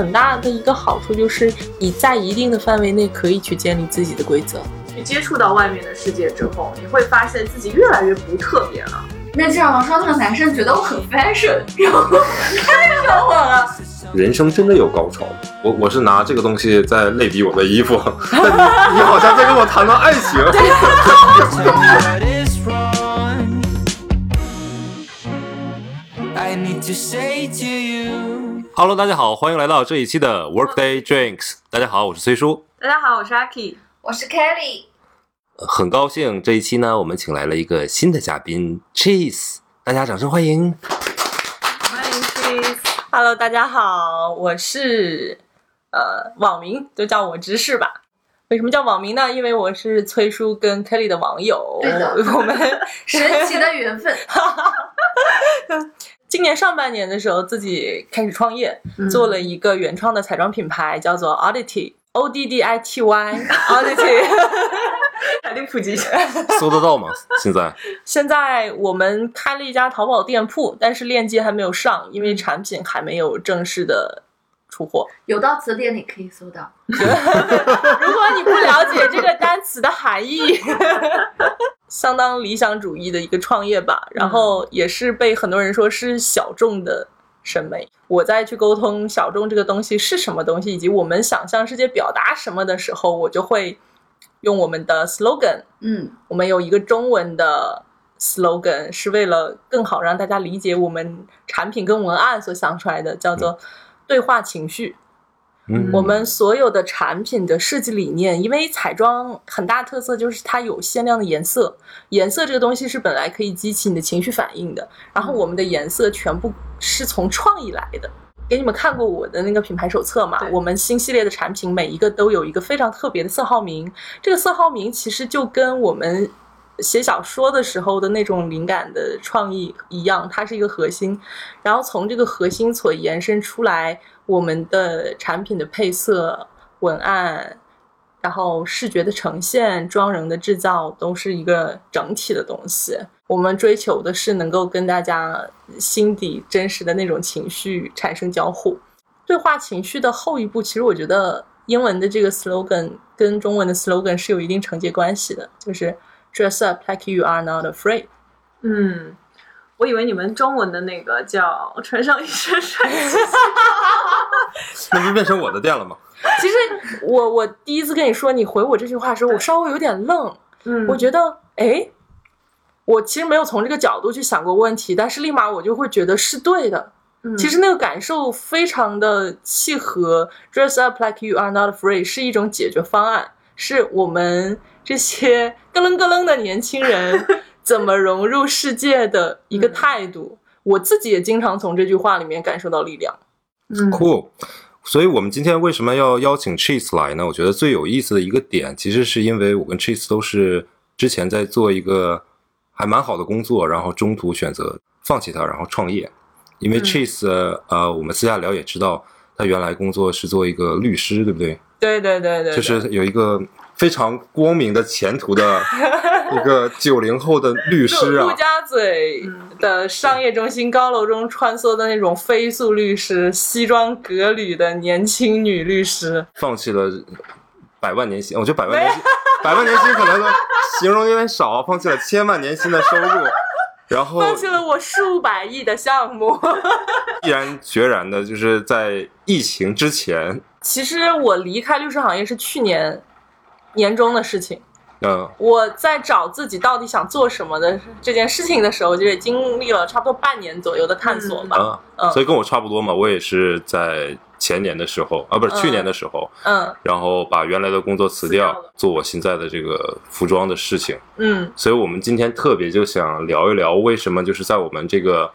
很大的一个好处就是你在一定的范围内可以去建立自己的规则。去接触到外面的世界之后，你会发现自己越来越不特别了。那这样说，那个男生觉得我很 fashion，然后看上我了。人生真的有高潮？我我是拿这个东西在类比我的衣服，但 你你好像在跟我谈论爱情。I need to say to you. Hello，大家好，欢迎来到这一期的 Workday Drinks。大家好，我是崔叔，大家好，我是阿 K。我是 Kelly，很高兴这一期呢，我们请来了一个新的嘉宾 Cheese，大家掌声欢迎。欢迎 Cheese。Hello，大家好，我是呃网名就叫我芝士吧。为什么叫网名呢？因为我是崔叔跟 Kelly 的网友，对的我们 神奇的缘分。今年上半年的时候自己开始创业，做了一个原创的彩妆品牌，叫做 Oddity。O D D I T Y Oddity，赶紧普及一下。搜得到吗？现在 现在我们开了一家淘宝店铺，但是链接还没有上，因为产品还没有正式的出货。有到词典里可以搜到。如果你不了解这个单词的含义，相当理想主义的一个创业吧。然后也是被很多人说是小众的审美。我在去沟通小众这个东西是什么东西，以及我们想向世界表达什么的时候，我就会用我们的 slogan。嗯，我们有一个中文的 slogan，是为了更好让大家理解我们产品跟文案所想出来的，叫做对话情绪。嗯我们所有的产品的设计理念，因为彩妆很大特色就是它有限量的颜色，颜色这个东西是本来可以激起你的情绪反应的。然后我们的颜色全部是从创意来的。给你们看过我的那个品牌手册嘛？我们新系列的产品每一个都有一个非常特别的色号名，这个色号名其实就跟我们写小说的时候的那种灵感的创意一样，它是一个核心。然后从这个核心所延伸出来，我们的产品的配色、文案，然后视觉的呈现、妆容的制造，都是一个整体的东西。我们追求的是能够跟大家心底真实的那种情绪产生交互。对话情绪的后一步，其实我觉得英文的这个 slogan 跟中文的 slogan 是有一定承接关系的，就是 dress up like you are not afraid。嗯，我以为你们中文的那个叫 “穿上一身帅气 那不变成我的店了吗？其实我我第一次跟你说你回我这句话的时候，我稍微有点愣，”。嗯我觉得哎，我其实没有从这个角度去想过问题，但是立马我就会觉得是对的。嗯其实那个感受非常的契合，“dress up like you are not afraid” 是一种解决方案，是我们这些咯楞咯楞的年轻人 怎么融入世界的一个态度。我自己也经常从这句话里面感受到力量。嗯 Cool。所以，我们今天为什么要邀请 Cheese 来呢？我觉得最有意思的一个点，其实是因为我跟 Cheese 都是之前在做一个还蛮好的工作，然后中途选择放弃它，然后创业。因为嗯 Cheese，、呃，我们私下聊也知道，他原来工作是做一个律师，对不对？对对对对，就是有一个非常光明的前途的一个 九零后的律师啊。陆家嘴的商业中心高楼中穿梭的那种飞速律师，西装革履的年轻女律师。放弃了百万年薪，我觉得百万年薪，百万年薪可能形容有点少，放弃了千万年薪的收入，然后放弃了我数百亿的项目。毅然决然的，就是在疫情之前，其实我离开律师行业是去年年终的事情。嗯、我在找自己到底想做什么的这件事情的时候，就也经历了差不多半年左右的探索吧。嗯，嗯所以跟我差不多嘛，我也是在前年的时候啊，不是嗯去年的时候，嗯然后把原来的工作辞掉掉，做我现在的这个服装的事情。嗯，所以我们今天特别就想聊一聊，为什么就是在我们这个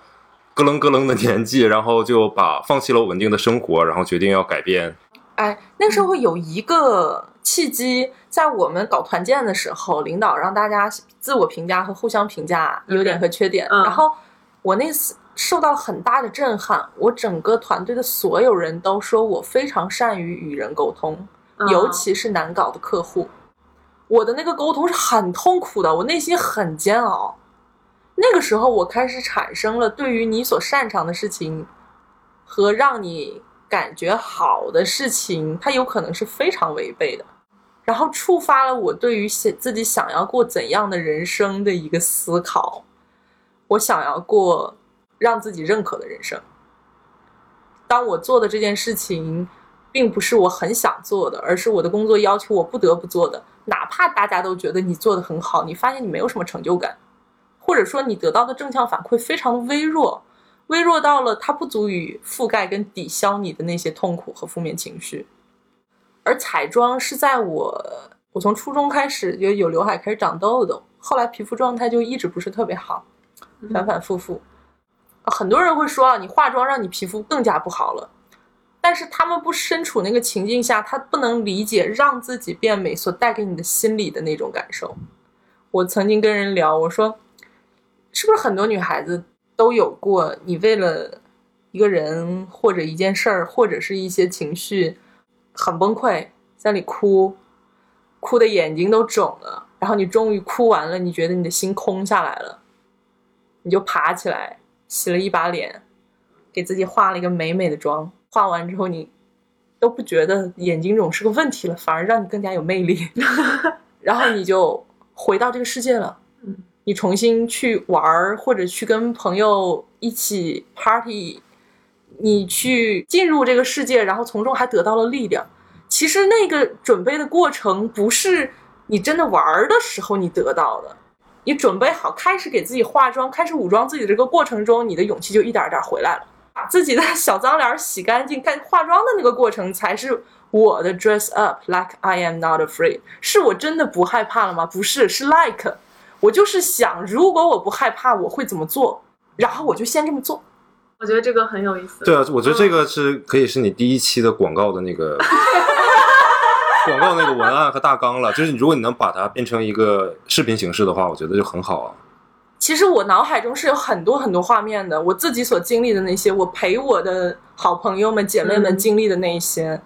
咯楞咯楞的年纪，然后就把放弃了稳定的生活，然后决定要改变。哎，那时候有一个契机，在我们搞团建的时候，领导让大家自我评价和互相评价优点和缺点。嗯然后我那次受到很大的震撼，我整个团队的所有人都说我非常善于与人沟通，嗯尤其是难搞的客户。我的那个沟通是很痛苦的，我内心很煎熬。那个时候，我开始产生了对于你所擅长的事情和让你感觉好的事情，它有可能是非常违背的，然后触发了我对于想自己想要过怎样的人生的一个思考。我想要过让自己认可的人生。当我做的这件事情，并不是我很想做的，而是我的工作要求我不得不做的，哪怕大家都觉得你做的很好，你发现你没有什么成就感，或者说你得到的正向反馈非常微弱，微弱到了它不足以覆盖跟抵消你的那些痛苦和负面情绪。而彩妆是在我我从初中开始就有刘海，开始长痘痘，后来皮肤状态就一直不是特别好。反反复复，很多人会说啊，你化妆让你皮肤更加不好了，但是他们不身处那个情境下，他不能理解让自己变美所带给你的心理的那种感受。我曾经跟人聊，我说，是不是很多女孩子都有过，你为了一个人或者一件事儿，或者是一些情绪很崩溃，在那里哭，哭的眼睛都肿了，然后你终于哭完了，你觉得你的心空下来了。你就爬起来，洗了一把脸，给自己化了一个美美的妆。化完之后，你都不觉得眼睛肿是个问题了，反而让你更加有魅力。然后你就回到这个世界了。你重新去玩儿，或者去跟朋友一起 party，你去进入这个世界，然后从中还得到了力量。其实那个准备的过程，不是你真的玩儿的时候你得到的。你准备好开始给自己化妆，开始武装自己的这个过程中，你的勇气就一点点回来了。把自己的小脏脸洗干净，干化妆的那个过程才是我的 dress up like I am not afraid。是我真的不害怕了吗？不是，是 like。我就是想，如果我不害怕，我会怎么做？然后我就先这么做。我觉得这个很有意思。对啊，我觉得这个是可以是你第一期的广告的那个 广告那个文案和大纲了。就是如果你能把它变成一个视频形式的话，我觉得就很好啊。其实我脑海中是有很多很多画面的，我自己所经历的那些，我陪我的好朋友们、姐妹们嗯经历的那一些，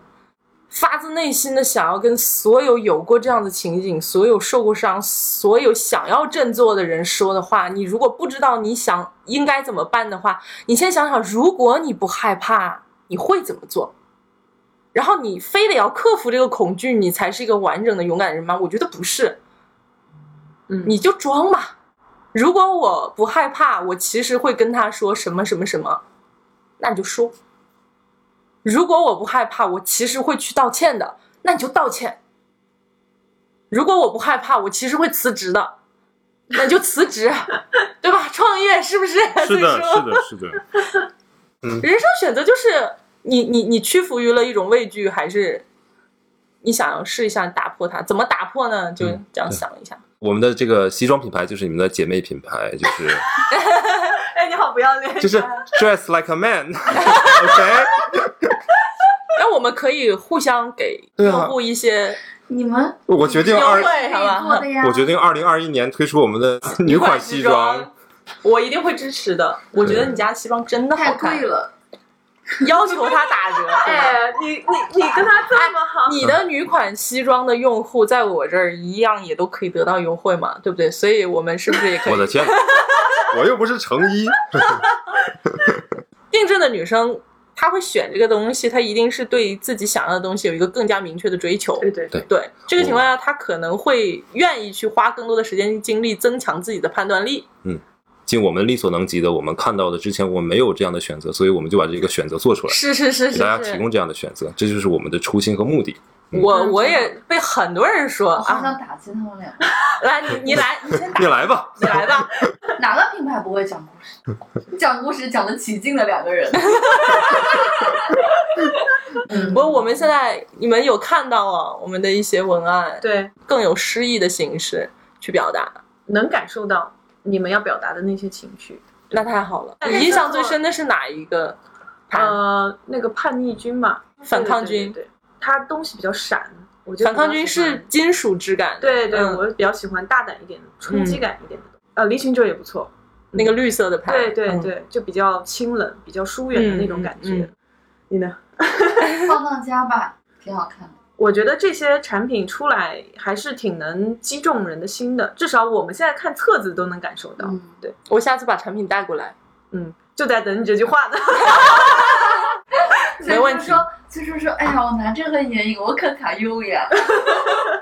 发自内心的想要跟所有有过这样的情景、所有受过伤、所有想要振作的人说的话。你如果不知道你想应该怎么办的话，你先想想，如果你不害怕，你会怎么做？然后你非得要克服这个恐惧，你才是一个完整的勇敢的人吗？我觉得不是，嗯，你就装吧。如果我不害怕，我其实会跟他说什么什么什么，那你就说。如果我不害怕，我其实会去道歉的，那你就道歉。如果我不害怕，我其实会辞职的，那你就辞职，对吧？创业是不是？是的，所以说是的，是的。人生选择就是你你你屈服于了一种畏惧，还是你想要试一下打破它？怎么打破呢？就嗯这样想一下。我们的这个西装品牌就是你们的姐妹品牌，就是 哎，你好不要脸，就是 dress like a man，OK？那我们可以互相给对啊用户一些你们我决定二，我决定二零二一年推出我们的女款西装。，我一定会支持的。我觉得你家西装真的太好看贵，了，要求他打折。哎，你你你跟他这么好，你的女款西装的用户在我这儿一样也都可以得到优惠嘛，对不对？所以我们是不是也可以？我的天，我又不是成衣。定制的女生，她会选这个东西，她一定是对自己想要的东西有一个更加明确的追求。对对对对这个情况下，她可能会愿意去花更多的时间精力，增强自己的判断力。尽我们力所能及的，我们看到的之前我们没有这样的选择，所以我们就把这个选择做出来，是是是是给大家提，供这样的选择，这就是我们的初心和目的。我我也被很多人说我好啊，想打击他们俩。来你你来，你 先打你，来吧，你来吧。哪个品牌不会讲故事？讲故事讲的起劲的两个人。嗯不过我们现在你们有看到啊，我们的一些文案对，更有诗意的形式去表达，能感受到你们要表达的那些情绪。那太好了。你印象最深的是哪一个？呃，那个叛逆军嘛，反抗军对，对对对它东西比较闪，我觉得反抗军是金属质感，对对，嗯我比较喜欢大胆一点的、冲击感一点的。呃，离群者也不错，那个绿色的盘，嗯对对对，就比较清冷、比较疏远的那种感觉。嗯嗯你呢？放放家吧，挺好看的。我觉得这些产品出来还是挺能击中人的心的，至少我们现在看册子都能感受到。嗯，对，我下次把产品带过来。嗯，就在等你这句话呢。没问题说说，所以说说，哎呀，我拿这个眼影，我可卡用呀。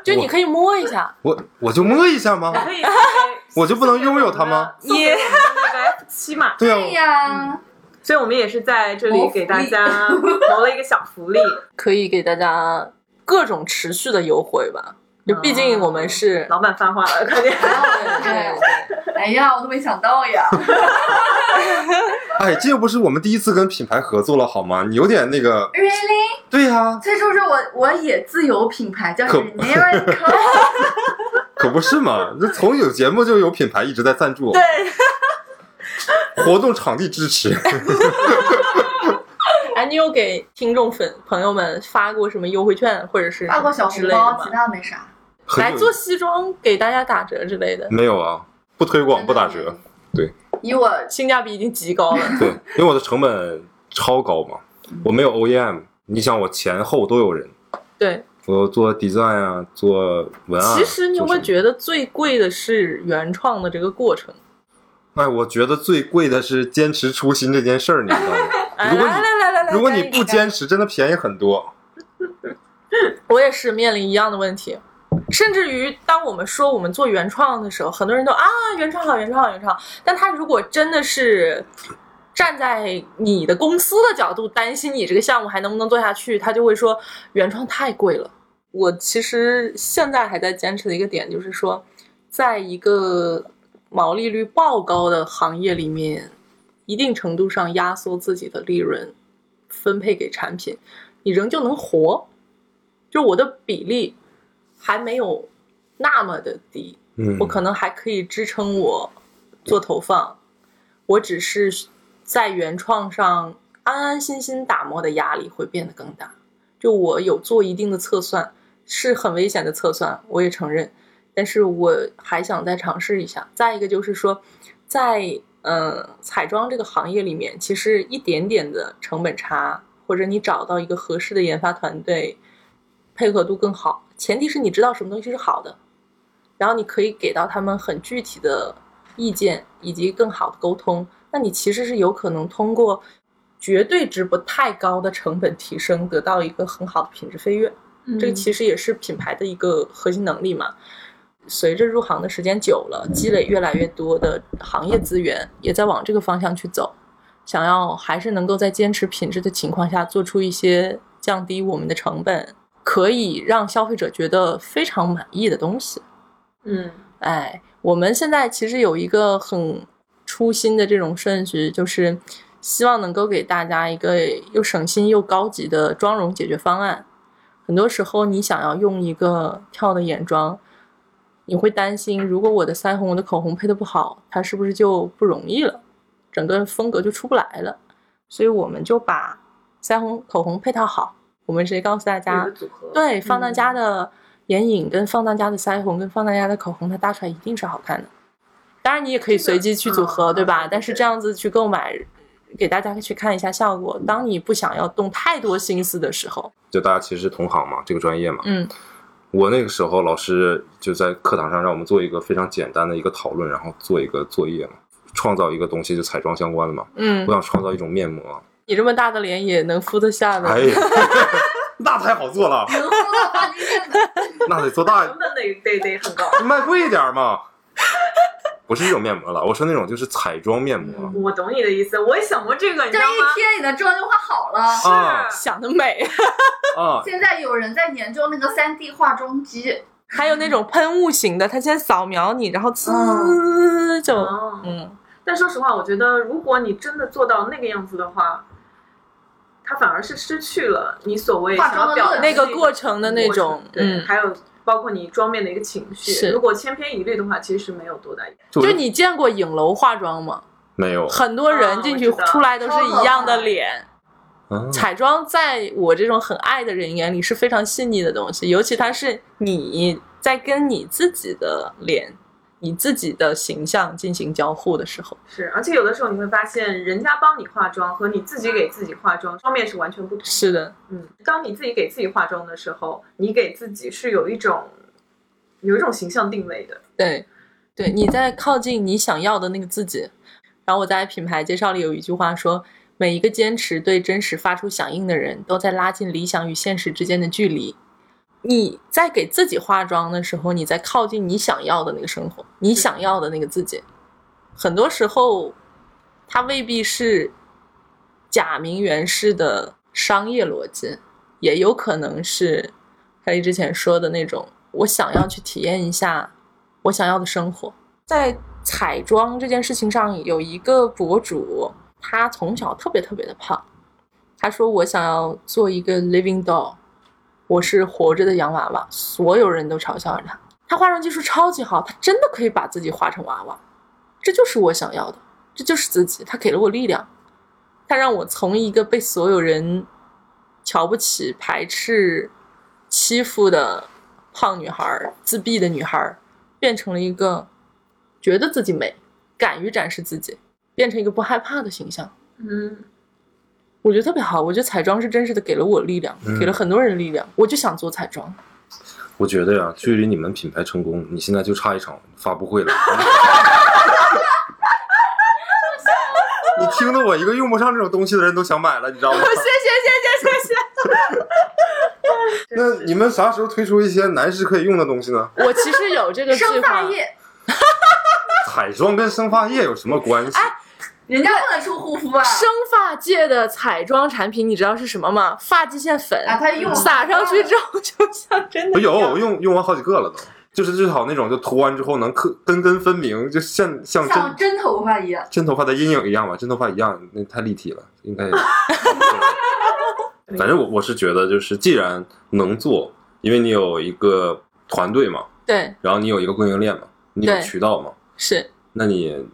就你可以摸一下，我我就摸一下吗？可以，我就不能拥有它吗？送给我们的那个七嘛，对呀，所以我们也是在这里给大家谋了一个小福利。可以给大家各种持续的优惠吧。就毕竟我们是，老板发话了，快点！对对对，哎呀，我都没想到呀。哎，这又不是我们第一次跟品牌合作了好吗？你有点那个，Really？对呀、所以说是我我也自有品牌叫可 Generic，可不是嘛？这从有节目就有品牌一直在赞助，对，活动场地支持。哎，你有给听众粉朋友们发过什么优惠券或者是发过小红包，其？他没啥。来做西装给大家打折之类的，没有啊？不推广不打折，对以我 性价比已经极高了。对，因为我的成本超高嘛，我没有 OEM，你想我前后都有人，对，我做 design 啊，做文案。其实你有没有？觉得最贵的是原创的这个过程？哎，我觉得最贵的是坚持初心这件事儿，你知道吗？哎 如果你来来来来来，如果你不坚持，真的便宜很多。我也是面临一样的问题。甚至于，当我们说我们做原创的时候，很多人都啊，原创好，原创好，原创好。但他如果真的是站在你的公司的角度，担心你这个项目还能不能做下去，他就会说原创太贵了。我其实现在还在坚持的一个点就是说，在一个毛利率爆高的行业里面，一定程度上压缩自己的利润，分配给产品，你仍旧能活。就我的比例还没有那么的低，嗯，我可能还可以支撑我做投放，我只是在原创上安安心心打磨的压力会变得更大。就我有做一定的测算，是很危险的测算，我也承认，但是我还想再尝试一下。再一个就是说，在呃彩妆这个行业里面，其实一点点的成本差，或者你找到一个合适的研发团队，配合度更好，前提是你知道什么东西是好的，然后你可以给到他们很具体的意见以及更好的沟通，那你其实是有可能通过绝对值不太高的成本提升，得到一个很好的品质飞跃。嗯这个其实也是品牌的一个核心能力嘛。随着入行的时间久了，积累越来越多的行业资源，也在往这个方向去走。想要还是能够在坚持品质的情况下，做出一些降低我们的成本，可以让消费者觉得非常满意的东西。嗯哎，我们现在其实有一个很初心的这种顺序，就是希望能够给大家一个又省心又高级的妆容解决方案。很多时候，你想要用一个跳的眼妆，你会担心，如果我的腮红、我的口红配的不好，它是不是就不容易了，整个风格就出不来了。所以我们就把腮红、口红配套好，我们直接告诉大家对，放大家嗯的眼影跟放大家的腮红跟放大家的口红，它搭出来一定是好看的。当然，你也可以随机去组合，嗯对吧？但是这样子去购买，给大家去看一下效果。当你不想要动太多心思的时候，就大家其实是同行嘛，这个专业嘛。嗯我那个时候老师就在课堂上让我们做一个非常简单的一个讨论，然后做一个作业嘛，创造一个东西就彩妆相关的嘛。嗯我，想创造一种面膜，你这么大的脸也能敷得下呢，哎呀，那太好做了，那得做大成，本得得得很高。卖贵一点嘛。不是这种面膜了，我说那种就是彩妆面膜。我懂你的意思，我也想过这个，你知这道吗？一贴你的妆就化好了。是想的美。啊，现在有人在研究那个三 D 化妆机，还有那种喷雾型的，它先扫描你，然后呲就哦，嗯，但说实话，我觉得如果你真的做到那个样子的话，它反而是失去了你所谓化想要表达妆的那个过程的那种，对，嗯，还有包括你妆面的一个情绪。是如果千篇一律的话，其实是没有多大意义。就就你见过影楼化妆吗？没有，很多人进去出来都是一样的脸。啊彩妆在我这种很爱的人眼里是非常细腻的东西，尤其它是你在跟你自己的脸、你自己的形象进行交互的时候，是，而且有的时候你会发现，人家帮你化妆和你自己给自己化妆妆面是完全不同的。是的，嗯，当你自己给自己化妆的时候，你给自己是有一种有一种形象定位的。对，对，你在靠近你想要的那个自己。然后我在品牌介绍里有一句话说：“每一个坚持对真实发出响应的人，都在拉近理想与现实之间的距离。你在给自己化妆的时候，你在靠近你想要的那个生活，你想要的那个自己。很多时候，它未必是假名媛式的商业逻辑，也有可能是凯莉之前说的那种，我想要去体验一下我想要的生活。在彩妆这件事情上，有一个博主，他从小特别特别的胖，他说我想要做一个 living doll，我是活着的洋娃娃，所有人都嘲笑着他。他化妆技术超级好，他真的可以把自己化成娃娃，这就是我想要的，这就是自己。他给了我力量，他让我从一个被所有人瞧不起、排斥、欺负的胖女孩、自闭的女孩，变成了一个觉得自己美、敢于展示自己，变成一个不害怕的形象。嗯，我觉得特别好，我觉得彩妆是真实的给了我力量，嗯给了很多人力量。我就想做彩妆，我觉得呀，距离你们品牌成功，你现在就差一场发布会了。你听得我一个用不上这种东西的人都想买了，你知道吗？谢谢谢谢谢谢。那你们啥时候推出一些男士可以用的东西呢？我其实有这个计生发划，液，彩妆跟生发液有什么关系？人家不能出护肤啊。生发界的彩妆产品，你知道是什么吗？发际线粉啊它用撒上去之后，就像真的我有，我用用完好几个了都，就是最好那种，就涂完之后能刻根根分明，就像像像真真头发一样，真头发的阴影一样吧，真头发一样，那太立体了，应该。反正我我是觉得，就是既然能做，因为你有一个团队嘛，对，然后你有一个供应链嘛，你有渠道嘛，是。那你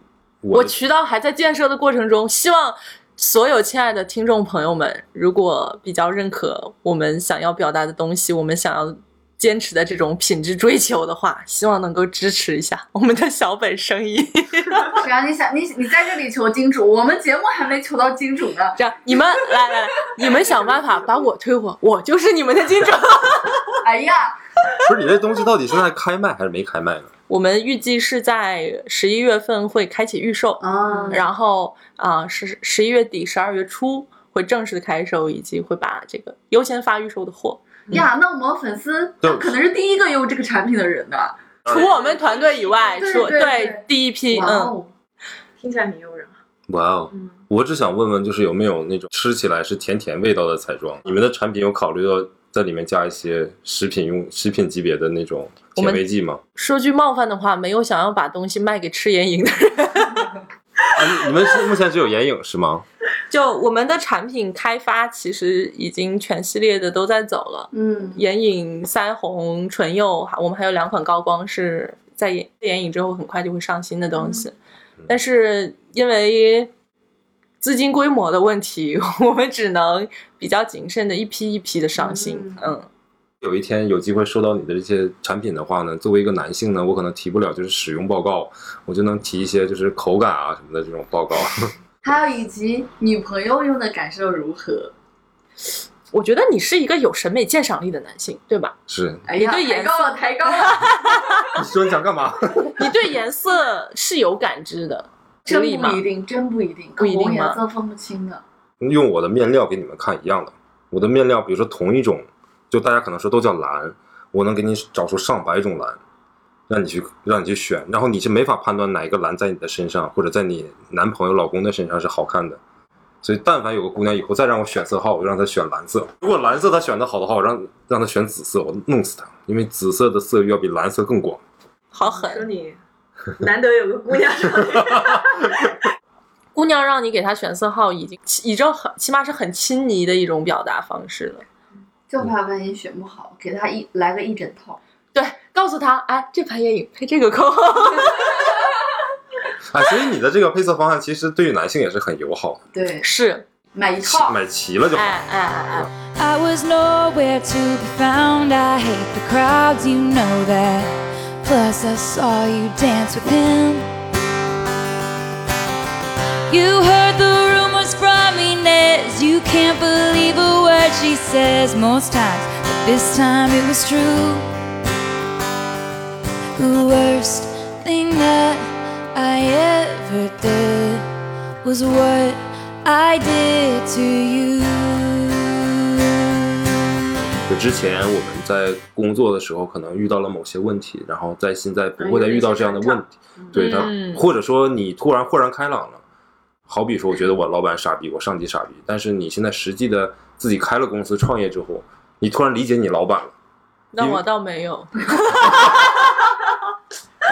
我渠道还在建设的过程中，希望所有亲爱的听众朋友们，如果比较认可我们想要表达的东西，我们想要坚持的这种品质追求的话，希望能够支持一下我们的小本生意。只要你想你你在这里求金主，我们节目还没求到金主呢。这样，你们来来来，你们想办法把我推火，我就是你们的金主。哎呀，不是你这东西到底现在开卖还是没开卖呢？我们预计是在十一月份会开启预售，啊，然后啊十十一月底、十二月初会正式的开售，以及会把这个优先发预售的货。呀，那我们粉丝可能是第一个用这个产品的人呢。除我们团队以外，对除对对第一批，哇嗯，哦，听起来很诱人啊。哇哦！嗯，我只想问问，就是有没有那种吃起来是甜甜味道的彩妆？你们的产品有考虑到在里面加一些食品用食品级别的那种甜味剂吗？说句冒犯的话，没有想要把东西卖给吃眼影的人。啊，你你们是目前只有眼影是吗？就我们的产品开发，其实已经全系列的都在走了。嗯，眼影、腮红、唇釉，还我们还有两款高光是在眼眼影之后很快就会上新的东西，但是因为资金规模的问题，我们只能比较谨慎的一批一批的上新。嗯，有一天有机会收到你的这些产品的话呢，作为一个男性呢，我可能提不了就是使用报告，我就能提一些就是口感啊什么的这种报告。还有以及女朋友用的感受如何？我觉得你是一个有审美鉴赏力的男性，对吧？是，哎呀，你对颜抬高了，抬高了，你说你想干嘛？你对颜色是有感知的，真不？一定，真不一定，不一定颜色分不清的。用我的面料给你们看一样的，我的面料，比如说同一种，就大家可能说都叫蓝，我能给你找出上百种蓝，让你去让你去选，然后你是没法判断哪一个蓝在你的身上或者在你男朋友、老公的身上是好看的。所以，但凡有个姑娘以后再让我选色号，我就让她选蓝色。如果蓝色她选的好的话，我让让她选紫色，我弄死她，因为紫色的色域要比蓝色更广。好狠！你难得有个姑娘让你 姑娘让你给她选色号，已经已经很起码是很亲昵的一种表达方式了。就怕万一选不好，给她一来个一整套。对，告诉他，哎，这盘眼影配这个口红。哎，所以你的这个配色方案其实对于男性也是很友好的，对，是，买一套。买齐了就好。哎哎哎哎，I was nowhere to be found. I hate the crowds, you know that. Plus, I saw you dance with him. You heard the rumors from Inez. You can't believe a word she says most times, but this time it was true. The worst thing that I ever did was what I did to you. 就之前我们在工作的时候，可能遇到了某些问题，然后在现在不会再遇到这样的问题。对他，嗯或者说你突然豁然开朗了。好比说，我觉得我老板傻逼，我上级傻逼，但是你现在实际的自己开了公司创业之后，你突然理解你老板了。那我倒没有，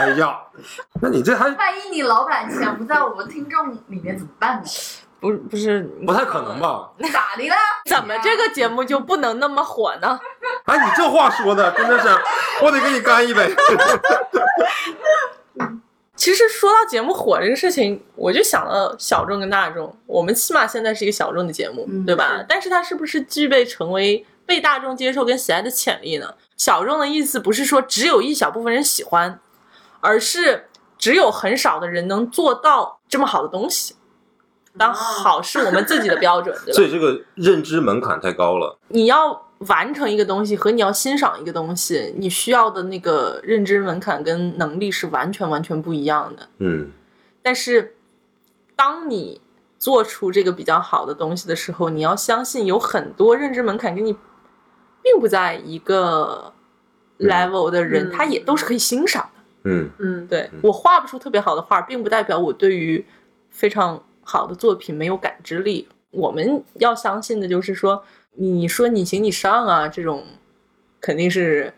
哎呀，那你这还万一你老板潜伏在我们听众里面怎么办呢？不不是不太可能？吧？咋的了？怎么这个节目就不能那么火呢？哎，你这话说的真的是，我得给你干一杯。其实说到节目火这个事情，我就想到小众跟大众。我们起码现在是一个小众的节目，嗯对吧是？但是它是不是具备成为被大众接受跟喜爱的潜力呢？小众的意思不是说只有一小部分人喜欢，而是只有很少的人能做到这么好的东西。当好是我们自己的标准，对吧？所以这个认知门槛太高了。你要完成一个东西和你要欣赏一个东西，你需要的那个认知门槛跟能力是完全完全不一样的。嗯，但是，当你做出这个比较好的东西的时候，你要相信有很多认知门槛跟你并不在一个 level 的人，嗯他也都是可以欣赏的。嗯，嗯，对我画不出特别好的画，并不代表我对于非常好的作品没有感知力。我们要相信的就是说，你说你行你上啊，这种肯定是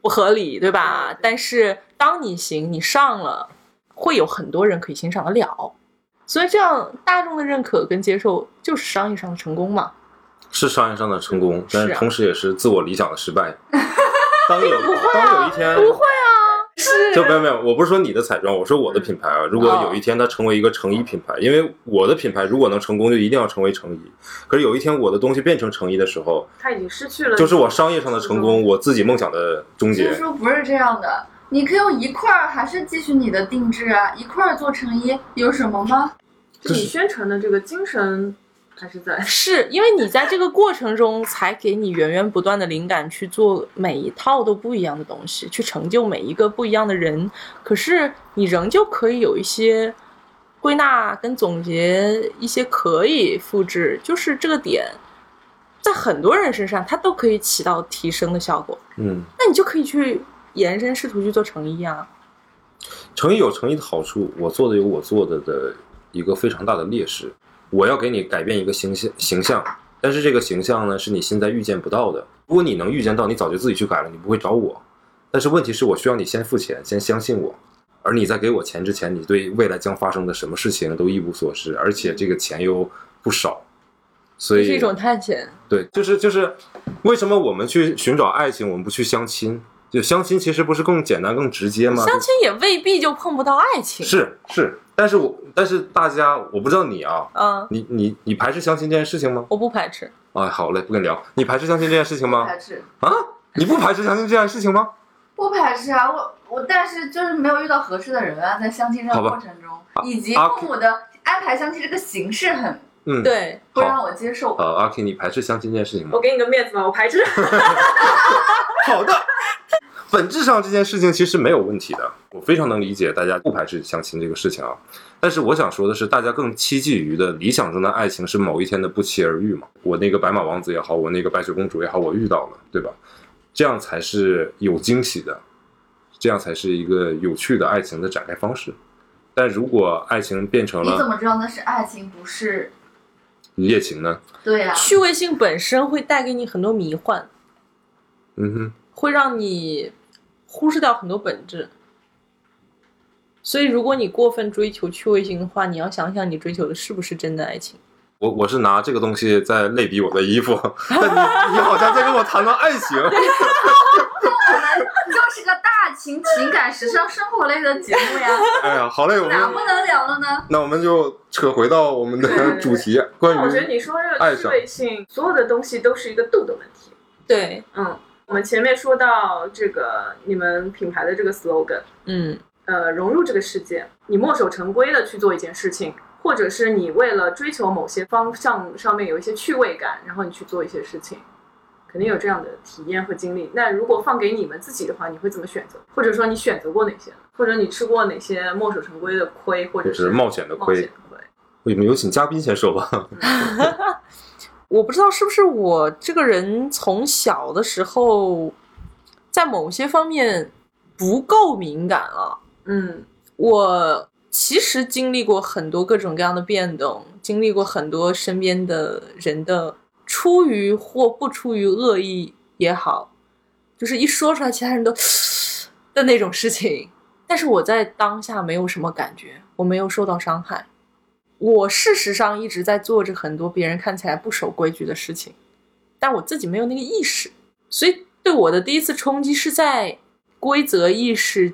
不合理，对吧？但是当你行你上了，会有很多人可以欣赏得了。所以这样大众的认可跟接受，就是商业上的成功嘛。是商业上的成功，但是同时也是自我理想的失败。当有当有一天，不会啊，是就没有没有，我不是说你的彩妆，我说我的品牌啊。如果有一天它成为一个成衣品牌，因为我的品牌如果能成功，就一定要成为成衣。可是有一天我的东西变成成衣的时候，它已经失去了，就是我商业上的成功，我自己梦想的终结其实不是这样的，你可以用一块儿还是继续你的定制啊，一块儿做成衣有什么吗？就你宣传的这个精神还是在。是因为你在这个过程中才给你源源不断的灵感去做每一套都不一样的东西，去成就每一个不一样的人。可是你仍旧可以有一些归纳跟总结，一些可以复制，就是这个点，在很多人身上它都可以起到提升的效果。嗯，那你就可以去延伸试图去做成衣啊。成衣有成衣的好处，我做的有我做的的一个非常大的劣势。我要给你改变一个形象形象，但是这个形象呢是你现在预见不到的。如果你能预见到，你早就自己去改了，你不会找我。但是问题是我需要你先付钱，先相信我，而你在给我钱之前，你对未来将发生的什么事情都一无所知，而且这个钱又不少，所以这是一种探险。对，就是就是，为什么我们去寻找爱情，我们不去相亲？就相亲其实不是更简单、更直接吗？相亲也未必就碰不到爱情。是是，但是我但是大家，我不知道你啊，嗯，你你你排斥相亲这件事情吗？我不排斥。哎，好嘞，不跟你聊。你排斥相亲这件事情吗？排斥，啊，你不排斥相亲这件事情吗？不排斥啊，我我但是就是没有遇到合适的人啊，在相亲这个过程中，以及啊父母的安排相亲这个形式很嗯，，对，不让我接受。呃，阿 K，你排斥相亲这件事情吗我？给你个面子吧，我排斥。好的。本质上这件事情其实没有问题的，我非常能理解大家不排斥相亲这个事情啊。但是我想说的是，大家更期冀于的理想中的爱情是某一天的不期而遇嘛。我那个白马王子也好，我那个白雪公主也好，我遇到了，对吧？这样才是有惊喜的，这样才是一个有趣的爱情的展开方式。但如果爱情变成了你怎么知道那是爱情，不是？一夜情呢？对呀、趣味性本身会带给你很多迷幻，嗯哼，会让你忽视掉很多本质。所以，如果你过分追求趣味性的话，你要想想你追求的是不是真的爱情。我我是拿这个东西在类比我的衣服，但你你好像在跟我谈论爱情。我们就是个大情情感、时尚生活类的节目呀，哎呀，好嘞，我们哪不能聊了呢？那我们就扯回到我们的 主题，关于我觉得你说这个趣味性，所有的东西都是一个度的问题。对，嗯，我们前面说到这个你们品牌的这个 slogan，嗯，呃，融入这个世界，你墨守成规的去做一件事情，或者是你为了追求某些方向上面有一些趣味感，然后你去做一些事情，肯定有这样的体验和经历。那如果放给你们自己的话，你会怎么选择？或者说你选择过哪些？或者你吃过哪些墨守成规的亏，或者是冒险的亏冒险的亏？我们有请嘉宾先说吧。我不知道是不是我这个人从小的时候，在某些方面不够敏感啊。嗯我其实经历过很多各种各样的变动，经历过很多身边的人的出于或不出于恶意也好，就是一说出来，其他人都的那种事情。但是我在当下没有什么感觉，我没有受到伤害。我事实上一直在做着很多别人看起来不守规矩的事情，但我自己没有那个意识，所以对我的第一次冲击是在规则意识，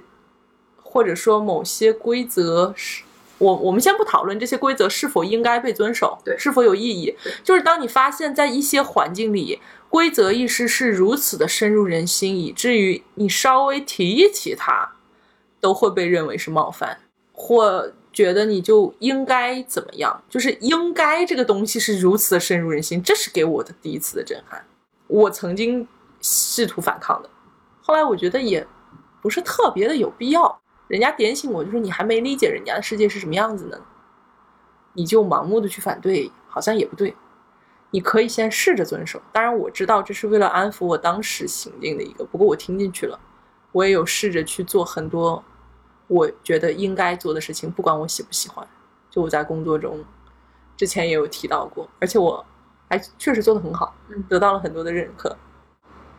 或者说某些规则是。我我们先不讨论这些规则是否应该被遵守，对是否有意义，就是当你发现，在一些环境里，规则意识是如此的深入人心，以至于你稍微提起它，都会被认为是冒犯，或觉得你就应该怎么样，就是应该这个东西是如此的深入人心，这是给我的第一次的震撼。我曾经试图反抗的，后来我觉得也不是特别的有必要。人家点醒我，就说你还没理解人家的世界是什么样子呢，你就盲目的去反对，好像也不对。你可以先试着遵守，当然我知道这是为了安抚我当时行径的一个，不过我听进去了，我也有试着去做很多我觉得应该做的事情，不管我喜不喜欢。就我在工作中之前也有提到过，而且我还确实做得很好，嗯得到了很多的认可。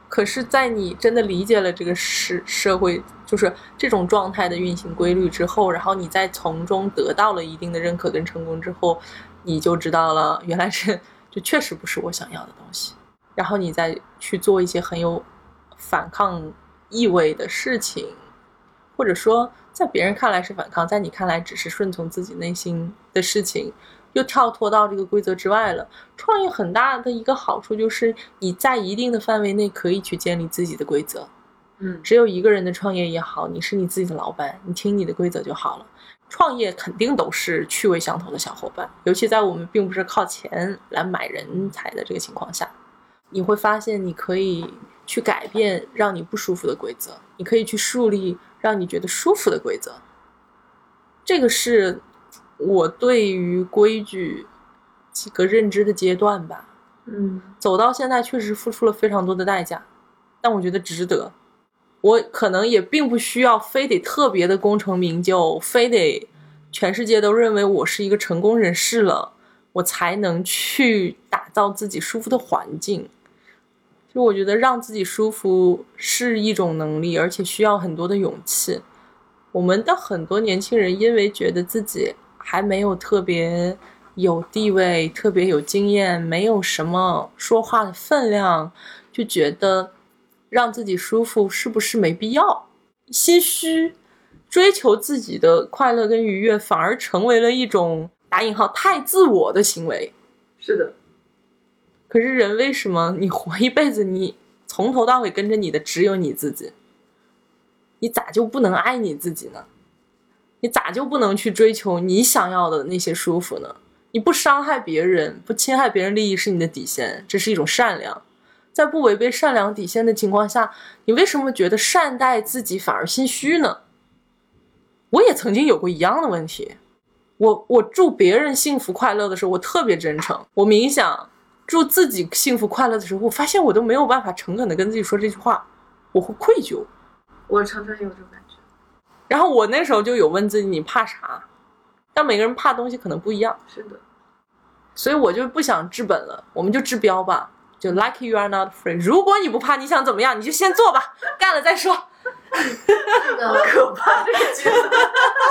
可是，在你真的理解了这个社社会就是这种状态的运行规律之后，然后你再从中得到了一定的认可跟成功之后，你就知道了，原来是就确实不是我想要的东西。然后你再去做一些很有反抗意味的事情，或者说在别人看来是反抗，在你看来只是顺从自己内心的事情，又跳脱到这个规则之外了。创业很大的一个好处就是你在一定的范围内可以去建立自己的规则。嗯只有一个人的创业也好，你是你自己的老板，你听你的规则就好了。创业肯定都是趣味相投的小伙伴，尤其在我们并不是靠钱来买人才的这个情况下，你会发现你可以去改变让你不舒服的规则，你可以去树立让你觉得舒服的规则。这个是我对于规矩几个认知的阶段吧。嗯走到现在，确实付出了非常多的代价，但我觉得值得。我可能也并不需要非得特别的功成名就，非得全世界都认为我是一个成功人士了，我才能去打造自己舒服的环境。就我觉得让自己舒服是一种能力，而且需要很多的勇气。我们的很多年轻人因为觉得自己还没有特别有地位、特别有经验，没有什么说话的分量，就觉得让自己舒服是不是没必要？心虚，追求自己的快乐跟愉悦，反而成为了一种打引号太自我的行为。是的，可是人为什么你活一辈子，你从头到尾跟着你的只有你自己？你咋就不能爱你自己呢？你咋就不能去追求你想要的那些舒服呢？你不伤害别人，不侵害别人利益是你的底线，这是一种善良。在不违背善良底线的情况下，你为什么觉得善待自己反而心虚呢？我也曾经有过一样的问题。我我祝别人幸福快乐的时候，我特别真诚。我冥想，祝自己幸福快乐的时候，我发现我都没有办法诚恳的跟自己说这句话，我会愧疚。我常常有这种感觉。然后我那时候就有问自己，你怕啥？但每个人怕东西可能不一样，是的，所以我就不想治本了，我们就治标吧。就 Lucky you are not free。如果你不怕，你想怎么样，你就先做吧，干了再说。是的，可怕这个句子。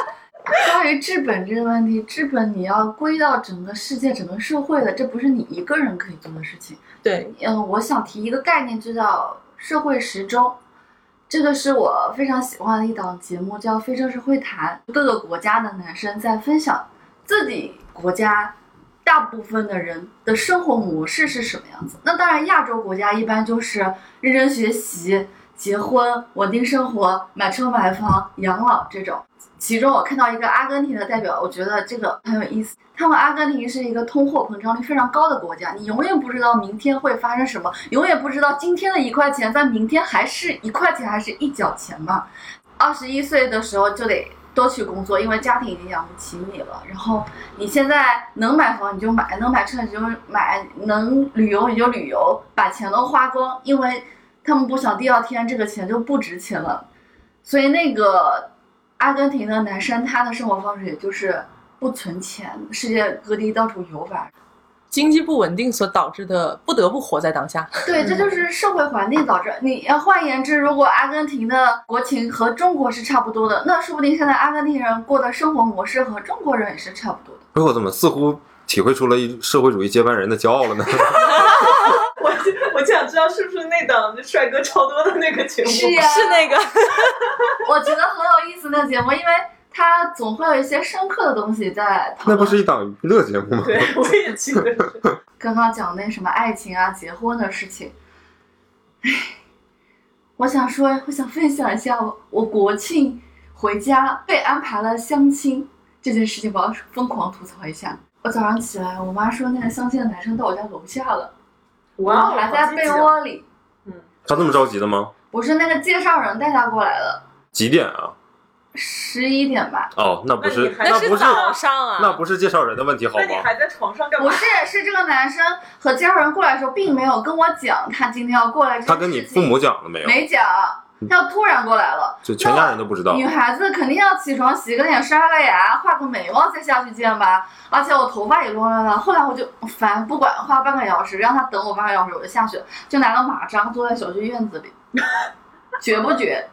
关于治本这个问题，治本你要归到整个世界、整个社会的，这不是你一个人可以做的事情。对，嗯，我想提一个概念，就叫社会时钟。这个是我非常喜欢的一档节目，叫《非正式会谈》，各个国家的男生在分享自己国家大部分的人的生活模式是什么样子。那当然，亚洲国家一般就是认真学习、结婚、稳定生活、买车买房、养老这种。其中我看到一个阿根廷的代表，我觉得这个很有意思。他们阿根廷是一个通货膨胀率非常高的国家，你永远不知道明天会发生什么，永远不知道今天的一块钱在明天还是一块钱还是一角钱嘛。二十一岁的时候就得多去工作，因为家庭已经养不起你了。然后你现在能买房你就买，能买车你就买，能旅游你就旅游，把钱都花光，因为他们不想第二天这个钱就不值钱了。所以那个阿根廷的男生，他的生活方式也就是不存钱，世界各地到处游玩。经济不稳定所导致的，不得不活在当下。对，这就是社会环境导致。你要换言之，如果阿根廷的国情和中国是差不多的，那说不定现在阿根廷人过的生活模式和中国人也是差不多的。哎，我怎么似乎体会出了一社会主义接班人的骄傲了呢？我就想知道是不是那档帅哥超多的那个节目？是呀是那个，我觉得很有意思的节目，因为它总会有一些深刻的东西在讨论。那不是一档娱乐节目吗？对，我也记得。刚刚讲那什么爱情啊、结婚的事情，唉，我想说，我想分享一下我我国庆回家被安排了相亲这件事情，我要疯狂吐槽一下。我早上起来，我妈说那个相亲的男生到我家楼下了，我还在被窝里。嗯他这么着急的吗？不是那个介绍人带他过来的，几点啊？十一点吧。哦，那不是那那不是早上啊，那不是介绍人的问题好吗？那你还在床上干嘛？不是，是这个男生和介绍人过来的时候，并没有跟我讲他今天要过来。他跟你父母讲了没有？没讲，他突然过来了。就全家人都不知道女。孩子肯定要起床洗个脸、刷个牙、画个眉毛再下去见吧。而且我头发也乱乱的。后来我就烦，不管花半个小时，让他等我半个小时，我就下去了，就拿个马扎坐在小区院子里，绝不绝？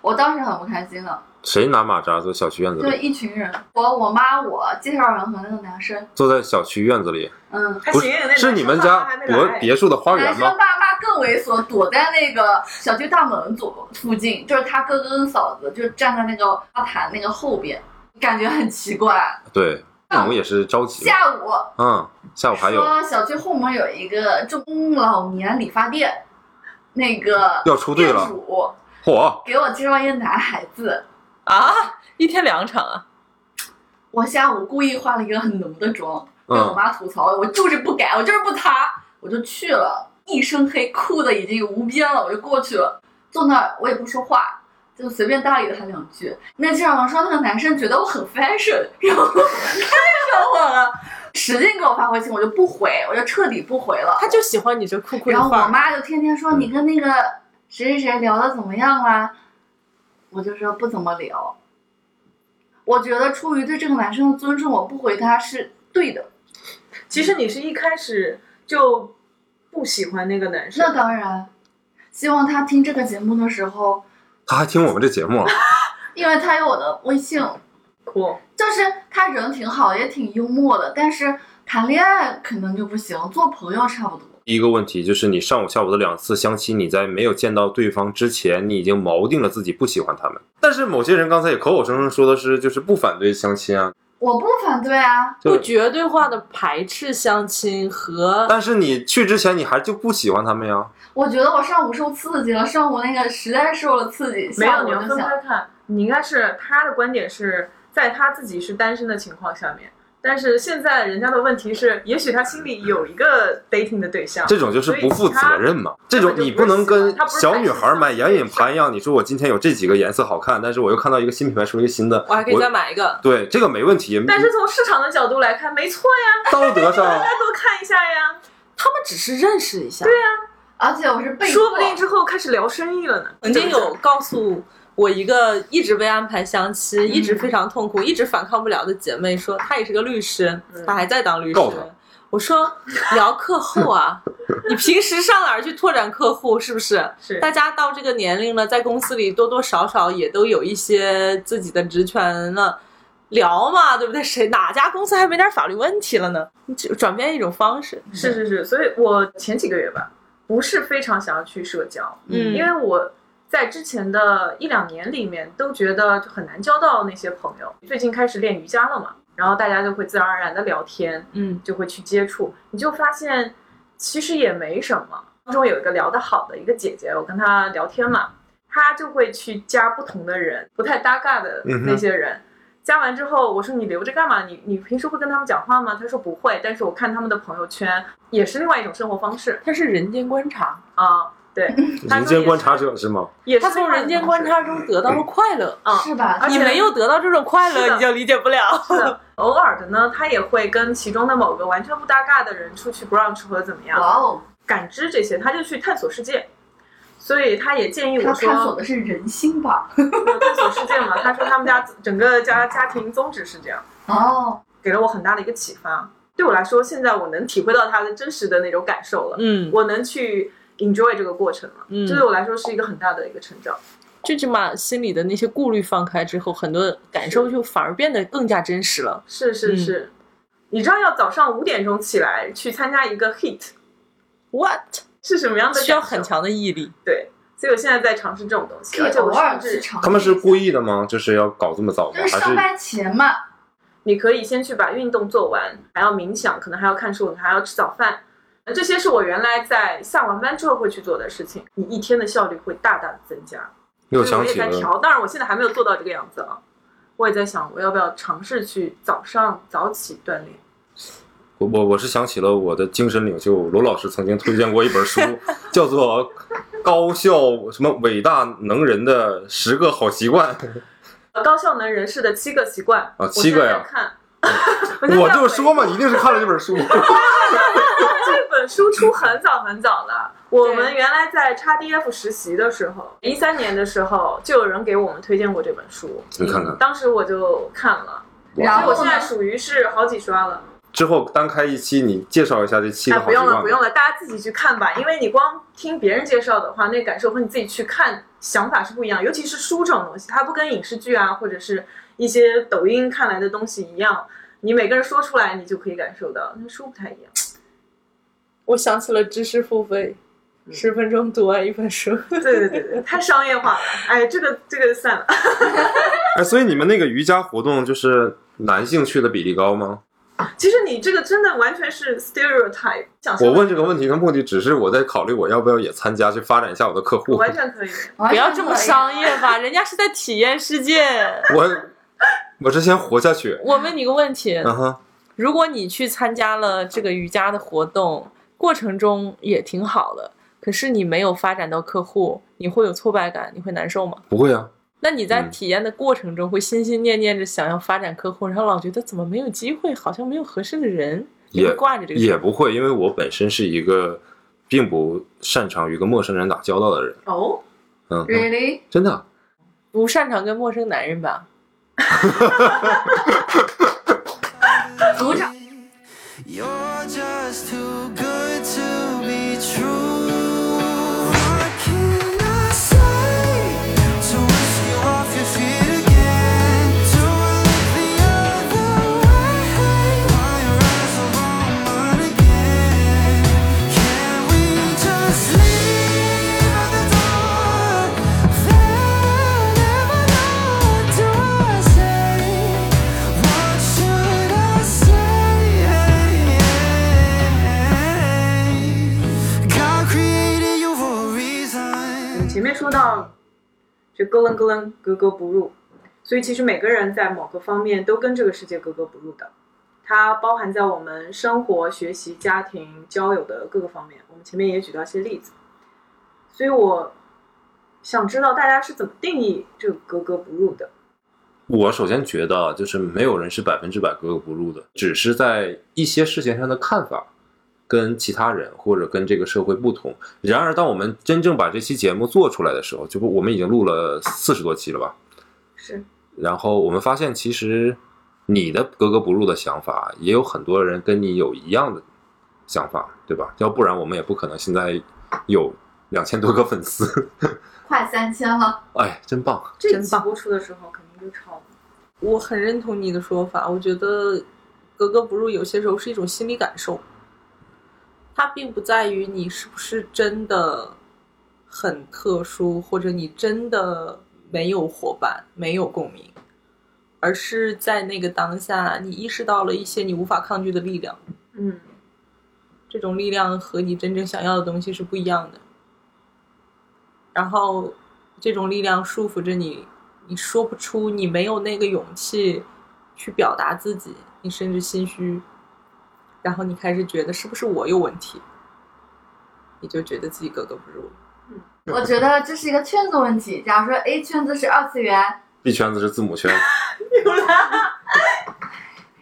我当时很不开心的，谁拿马扎坐小区院子就里？一群人，我、我妈、我介绍人和那个男生，坐在小区院子里？嗯，不还行，那是，是你们家国别墅的花男生园吗？爸妈更猥琐，躲在那个小区大门左附近，就是他哥哥跟嫂子就站在那个花坛那个后边，感觉很奇怪。对，父母也是着急。下午嗯，下午还有说小区后门有一个中老年理发店，那个要出队了店主嚯，给我介绍一个男孩子，啊，一天两场啊，我下午故意化了一个很浓的妆，被我嗯，妈吐槽，我就是不改，我就是不擦，我就去了，一身黑，哭的已经无边了，我就过去了，坐那儿我也不说话。就随便搭理了他两句，那介绍人说那个男生觉得我很 fashion，然后看上我了，使劲给我发微信，我就不回，我就彻底不回了。他就喜欢你这酷酷的然后我。妈就天天说嗯你跟那个谁谁谁聊的怎么样啦？我就说不怎么聊。我觉得出于对这个男生的尊重，我不回他是对的。其实你是一开始就不喜欢那个男生那，当然，希望他听这个节目的时候，他还听我们这节目啊？因为他有我的微信，酷。就是他人挺好，也挺幽默的，但是谈恋爱可能就不行，做朋友差不多。第一个问题就是你上午、下午的两次相亲，你在没有见到对方之前，你已经锚定了自己不喜欢他们。但是某些人刚才也口口声声说的是，就是不反对相亲啊。我不反对啊，不就绝对化的排斥相亲和但是你去之前，你还就不喜欢他们呀？我觉得我上午受刺激了，上午那个实在受了刺激，没有，下午你要分开看。你应该是他的观点是在他自己是单身的情况下面，但是现在人家的问题是，也许他心里有一个 dating 的对象，这种就是不负责任嘛。这种你不能跟小女孩买眼影盘一样，你说我今天有这几个颜色好看，但是我又看到一个新品牌出了一个新的，我还可以再买一个。对这个没问题。但是从市场的角度来看，没错呀，道德上 大家多看一下呀，他们只是认识一下。对呀、而且我是被说不定之后开始聊生意了呢。曾经有告诉我一个一直被安排相亲，一直非常痛苦，一直反抗不了的姐妹说，她也是个律师，她还在当律师。我说聊客户啊，你平时上哪儿去拓展客户？是不是？是大家到这个年龄了，在公司里多多少少也都有一些自己的职权了，聊嘛，对不对？谁哪家公司还没点法律问题了呢？你只转变一种方式，是是是，所以我前几个月吧，不是非常想要去社交，嗯因为我在之前的一两年里面都觉得就很难交到那些朋友。最近开始练瑜伽了嘛，然后大家就会自然而然的聊天，嗯，就会去接触，你就发现其实也没什么。当中有一个聊得好的一个姐姐，我跟她聊天嘛，她就会去加不同的人，不太搭嘎的那些人。加完之后，我说你留着干嘛？你你平时会跟他们讲话吗？她说不会，但是我看他们的朋友圈也是另外一种生活方式它是人间观察。啊。对，他人间观察者是吗？也是他从人间观察中得到了快乐。啊，是吧？你没有得到这种快乐，你就理解不了。是的，偶尔的呢，他也会跟其中的某个完全不搭嘎的人出去 brunch 或者怎么样，哇哦，感知这些，他就去探索世界。所以他也建议我说，探索的是人心吧？有探索世界嘛。他说他们家整个家家庭宗旨是这样，哦，给了我很大的一个启发。对我来说，现在我能体会到他的真实的那种感受了，嗯，我能去 enjoy 这个过程了，嗯这对我来说是一个很大的一个成长。最起码心里的那些顾虑放开之后，很多感受就反而变得更加真实了。是是嗯是，你知道要早上五点钟起来去参加一个 heat What 是什么样的？需要很。强的毅力。对，所以我现在在尝试这种东西，可以而且我偶尔甚至去尝试。他们是故，意的吗？就是要搞这么早吗？就是还是上班前嘛。你可以先去把运动做完，还要冥想，可能还要看书，还要吃早饭。呃这些是我原来在下完班之后会去做的事情，你一天的效率会大大的增加。又所以我想起了调，当然我现在还没有做到这个样子啊。我也在想，我要不要尝试去早上早起锻炼？我我我是想起了我的精神领袖罗老师曾经推荐过一本书，叫做《高效什么伟大能人的十个好习惯》。高效能人士的七个习惯啊七个呀看，我就说嘛，一定是看了这本书。这本书出很早很早了。我们原来在 XDF 实习的时候，一三年的时候，就有人给我们推荐过这本书。你看看当时我就看了，然后我现在？属于是好几刷了。之后单开一期，你介绍一下这七哎，个好习惯。不用了，不用了，大家自己去看吧。因为你光听别人介绍的话，那感受和你自己去看想法是不一样。尤其是书这种东西，它不跟影视剧啊，或者是一些抖音看来的东西一样，你每个人说出来，你就可以感受到。那书不太一样。我想起了知识付费，十分钟读完一本书。对对对对，太商业化了。哎，这个这个算了。哎，所以你们那个瑜伽活动就是男性去的比例高吗？其实你这个真的完全是 stereotype。我问这个问题的目的只是我在考虑我要不要也参加，去发展一下我的客户。完全可以。不要这么商业吧，人家是在体验世界。我我是先活下去。我问你个问题：嗯哼，如果你去参加了这个瑜伽的活动，过程中也挺好的，可是你没有发展到客户，你会有挫败感，你会难受吗？不会啊，那你在嗯体验的过程中会心心念念着想要发展客户，然后老觉得怎么没有机会，好像没有合适的人，你也会挂着这个也不会，因为我本身是一个并不擅长与跟陌生人打交道的人。哦，嗯，嗯 Really？真的。不擅长跟陌生男人吧？组长，这咯楞咯楞，格格不入，所以其实每个人在某个方面都跟这个世界格格不入的，它包含在我们生活、学习、家庭、交友的各个方面。我们前面也举到一些例子，所以我想知道大家是怎么定义这个格格不入的。我首先觉得，就是没有人是百分之百格格不入的，只是在一些事情上的看法跟其他人或者跟这个社会不同。然而，当我们真正把这期节目做出来的时候，就不我们已经录了四十多期了吧？是，然后我们发现，其实你的格格不入的想法，也有很多人跟你有一样的想法，对吧？要不然我们也不可能现在有两千多个粉丝。快三千了，哎，真棒！这一真棒期播出的时候肯定就超了。我很认同你的说法，我觉得格格不入有些时候是一种心理感受，它并不在于你是不是真的很特殊，或者你真的没有伙伴、没有共鸣，而是在那个当下，你意识到了一些你无法抗拒的力量，嗯，这种力量和你真正想要的东西是不一样的。然后，这种力量束缚着你，你说不出，你没有那个勇气去表达自己，你甚至心虚，然后你开始觉得是不是我有问题，你就觉得自己格格不入嗯。我觉得这是一个圈子问题。假如说 A 圈子是二次元 B 圈子是字母圈，，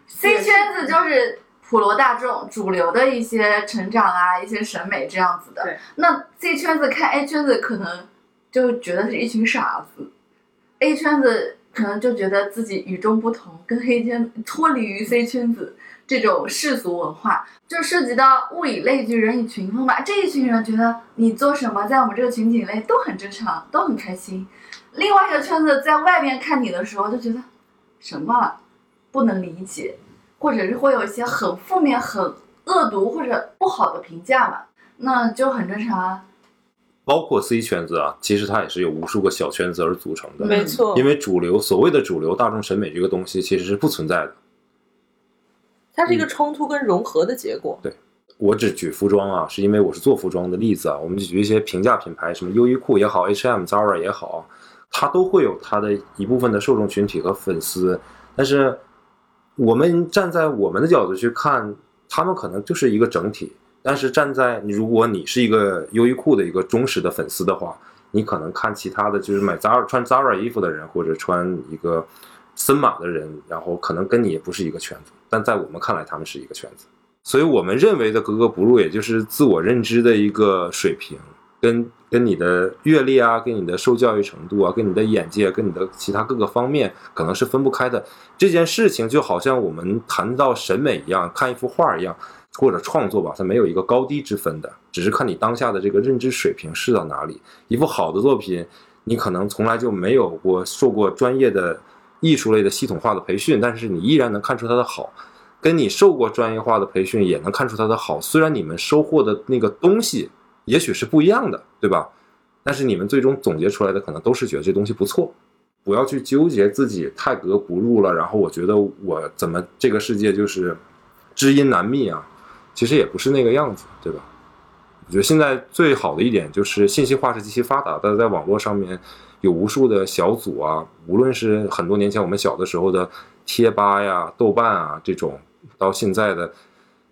C 圈子就是普罗大众、主流的一些成长啊、一些审美这样子的对。那 C 圈子看 A 圈子，可能就觉得是一群傻子；A 圈子可能就觉得自己与众不同，跟黑圈脱离于 C 圈子这种世俗文化，就涉及到物以类聚，人以群分吧。这一群人觉得你做什么，在我们这个群体内都很正常，都很开心。另外一个圈子在外面看你的时候，就觉得什么啊不能理解，或者是会有一些很负面、很恶毒或者不好的评价嘛，那就很正常啊。包括 C 圈子啊，其实它也是有无数个小圈子而组成的。没错，因为主流所谓的主流大众审美这个东西其实是不存在的。它是一个冲突跟融合的结果。对我只举服装啊，是因为我是做服装的例子啊。我们举一些平价品牌，什么优衣库也好，H&M、Zara 也好，它都会有它的一部分的受众群体和粉丝。但是我们站在我们的角度去看，他们可能就是一个整体。但是站在你，如果你是一个优衣库的一个忠实的粉丝的话，你可能看其他的就是买 Zara 穿 Zara 衣服的人，或者穿一个森马的人，然后可能跟你也不是一个圈子，但在我们看来，他们是一个圈子。所以我们认为的格格不入，也就是自我认知的一个水平，跟跟你的阅历啊，跟你的受教育程度啊，跟你的眼界，跟你的其他各个方面，可能是分不开的。这件事情就好像我们谈到审美一样，看一幅画一样，或者创作吧，它没有一个高低之分的，只是看你当下的这个认知水平是到哪里。一幅好的作品，你可能从来就没有过受过专业的艺术类的系统化的培训，但是你依然能看出它的好。跟你受过专业化的培训也能看出它的好，虽然你们收获的那个东西也许是不一样的，对吧？但是你们最终总结出来的可能都是觉得这东西不错。不要去纠结自己太格不入了，然后我觉得我怎么这个世界就是知音难觅啊，其实也不是那个样子，对吧？我觉得现在最好的一点就是信息化是极其发达的，在网络上面有无数的小组啊，无论是很多年前我们小的时候的贴吧呀、豆瓣啊这种，到现在的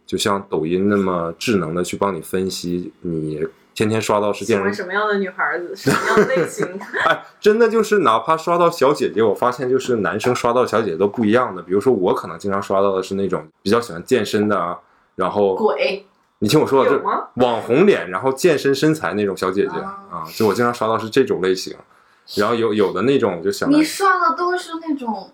就像抖音那么智能的去帮你分析，你天天刷到是喜电视欢什么样的女孩子，什么样的类型？哎，真的就是哪怕刷到小姐姐，我发现就是男生刷到小姐姐都不一样的。比如说我可能经常刷到的是那种比较喜欢健身的啊，然后鬼你听我说，就网红脸，然后健身身材那种小姐姐啊啊，就我经常刷到是这种类型。然后有有的那种就想你刷的都是那种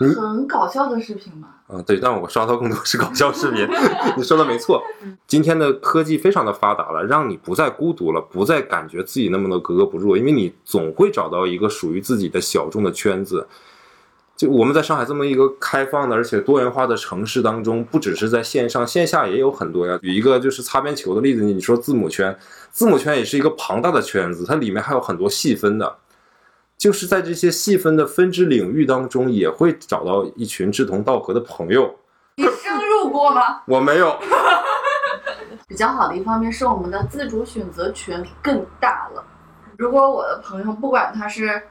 嗯很搞笑的视频吧？啊，对，但我刷到更多是搞笑视频。你说的没错，今天的科技非常的发达了，让你不再孤独了，不再感觉自己那么的格格不入，因为你总会找到一个属于自己的小众的圈子。就我们在上海这么一个开放的而且多元化的城市当中，不只是在线上，线下也有很多呀。举一个就是擦边球的例子，你说字母圈，字母圈也是一个庞大的圈子，它里面还有很多细分的。就是在这些细分的分支领域当中，也会找到一群志同道合的朋友。你深入过吗？我没有，比较好的一方面是我们的自主选择权更大了。如果我的朋友不管他是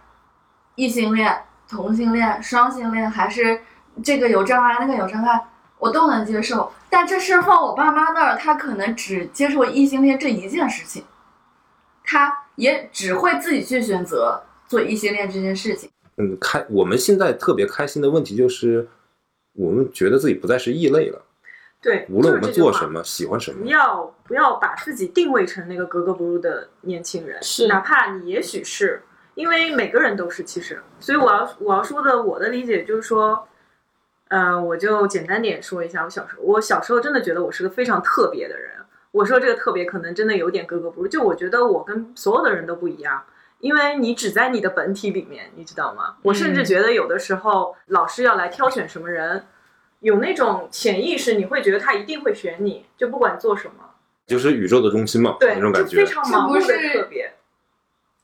异性恋、同性恋、双性恋，还是这个有障碍那个有障碍，我都能接受。但这事儿放我爸妈那儿，他可能只接受异性恋这一件事情，他也只会自己去选择做异性恋这件事情。嗯，开我们现在特别开心的问题就是，我们觉得自己不再是异类了，对，无论我们做什么。喜欢什么不，要不要把自己定位成那个格格不入的年轻人，是哪怕你也许是因为每个人都是，其实，所以我要我要说的我的理解就是说，呃，我就简单点说一下，我小时候我小时候真的觉得我是个非常特别的人。我说这个特别可能真的有点格格不入，就我觉得我跟所有的人都不一样，因为你只在你的本体里面，你知道吗？我甚至觉得有的时候老师要来挑选什么人，有那种潜意识，你会觉得他一定会选你，就不管做什么。就是宇宙的中心嘛，对，那种感觉就非。常盲目的特别。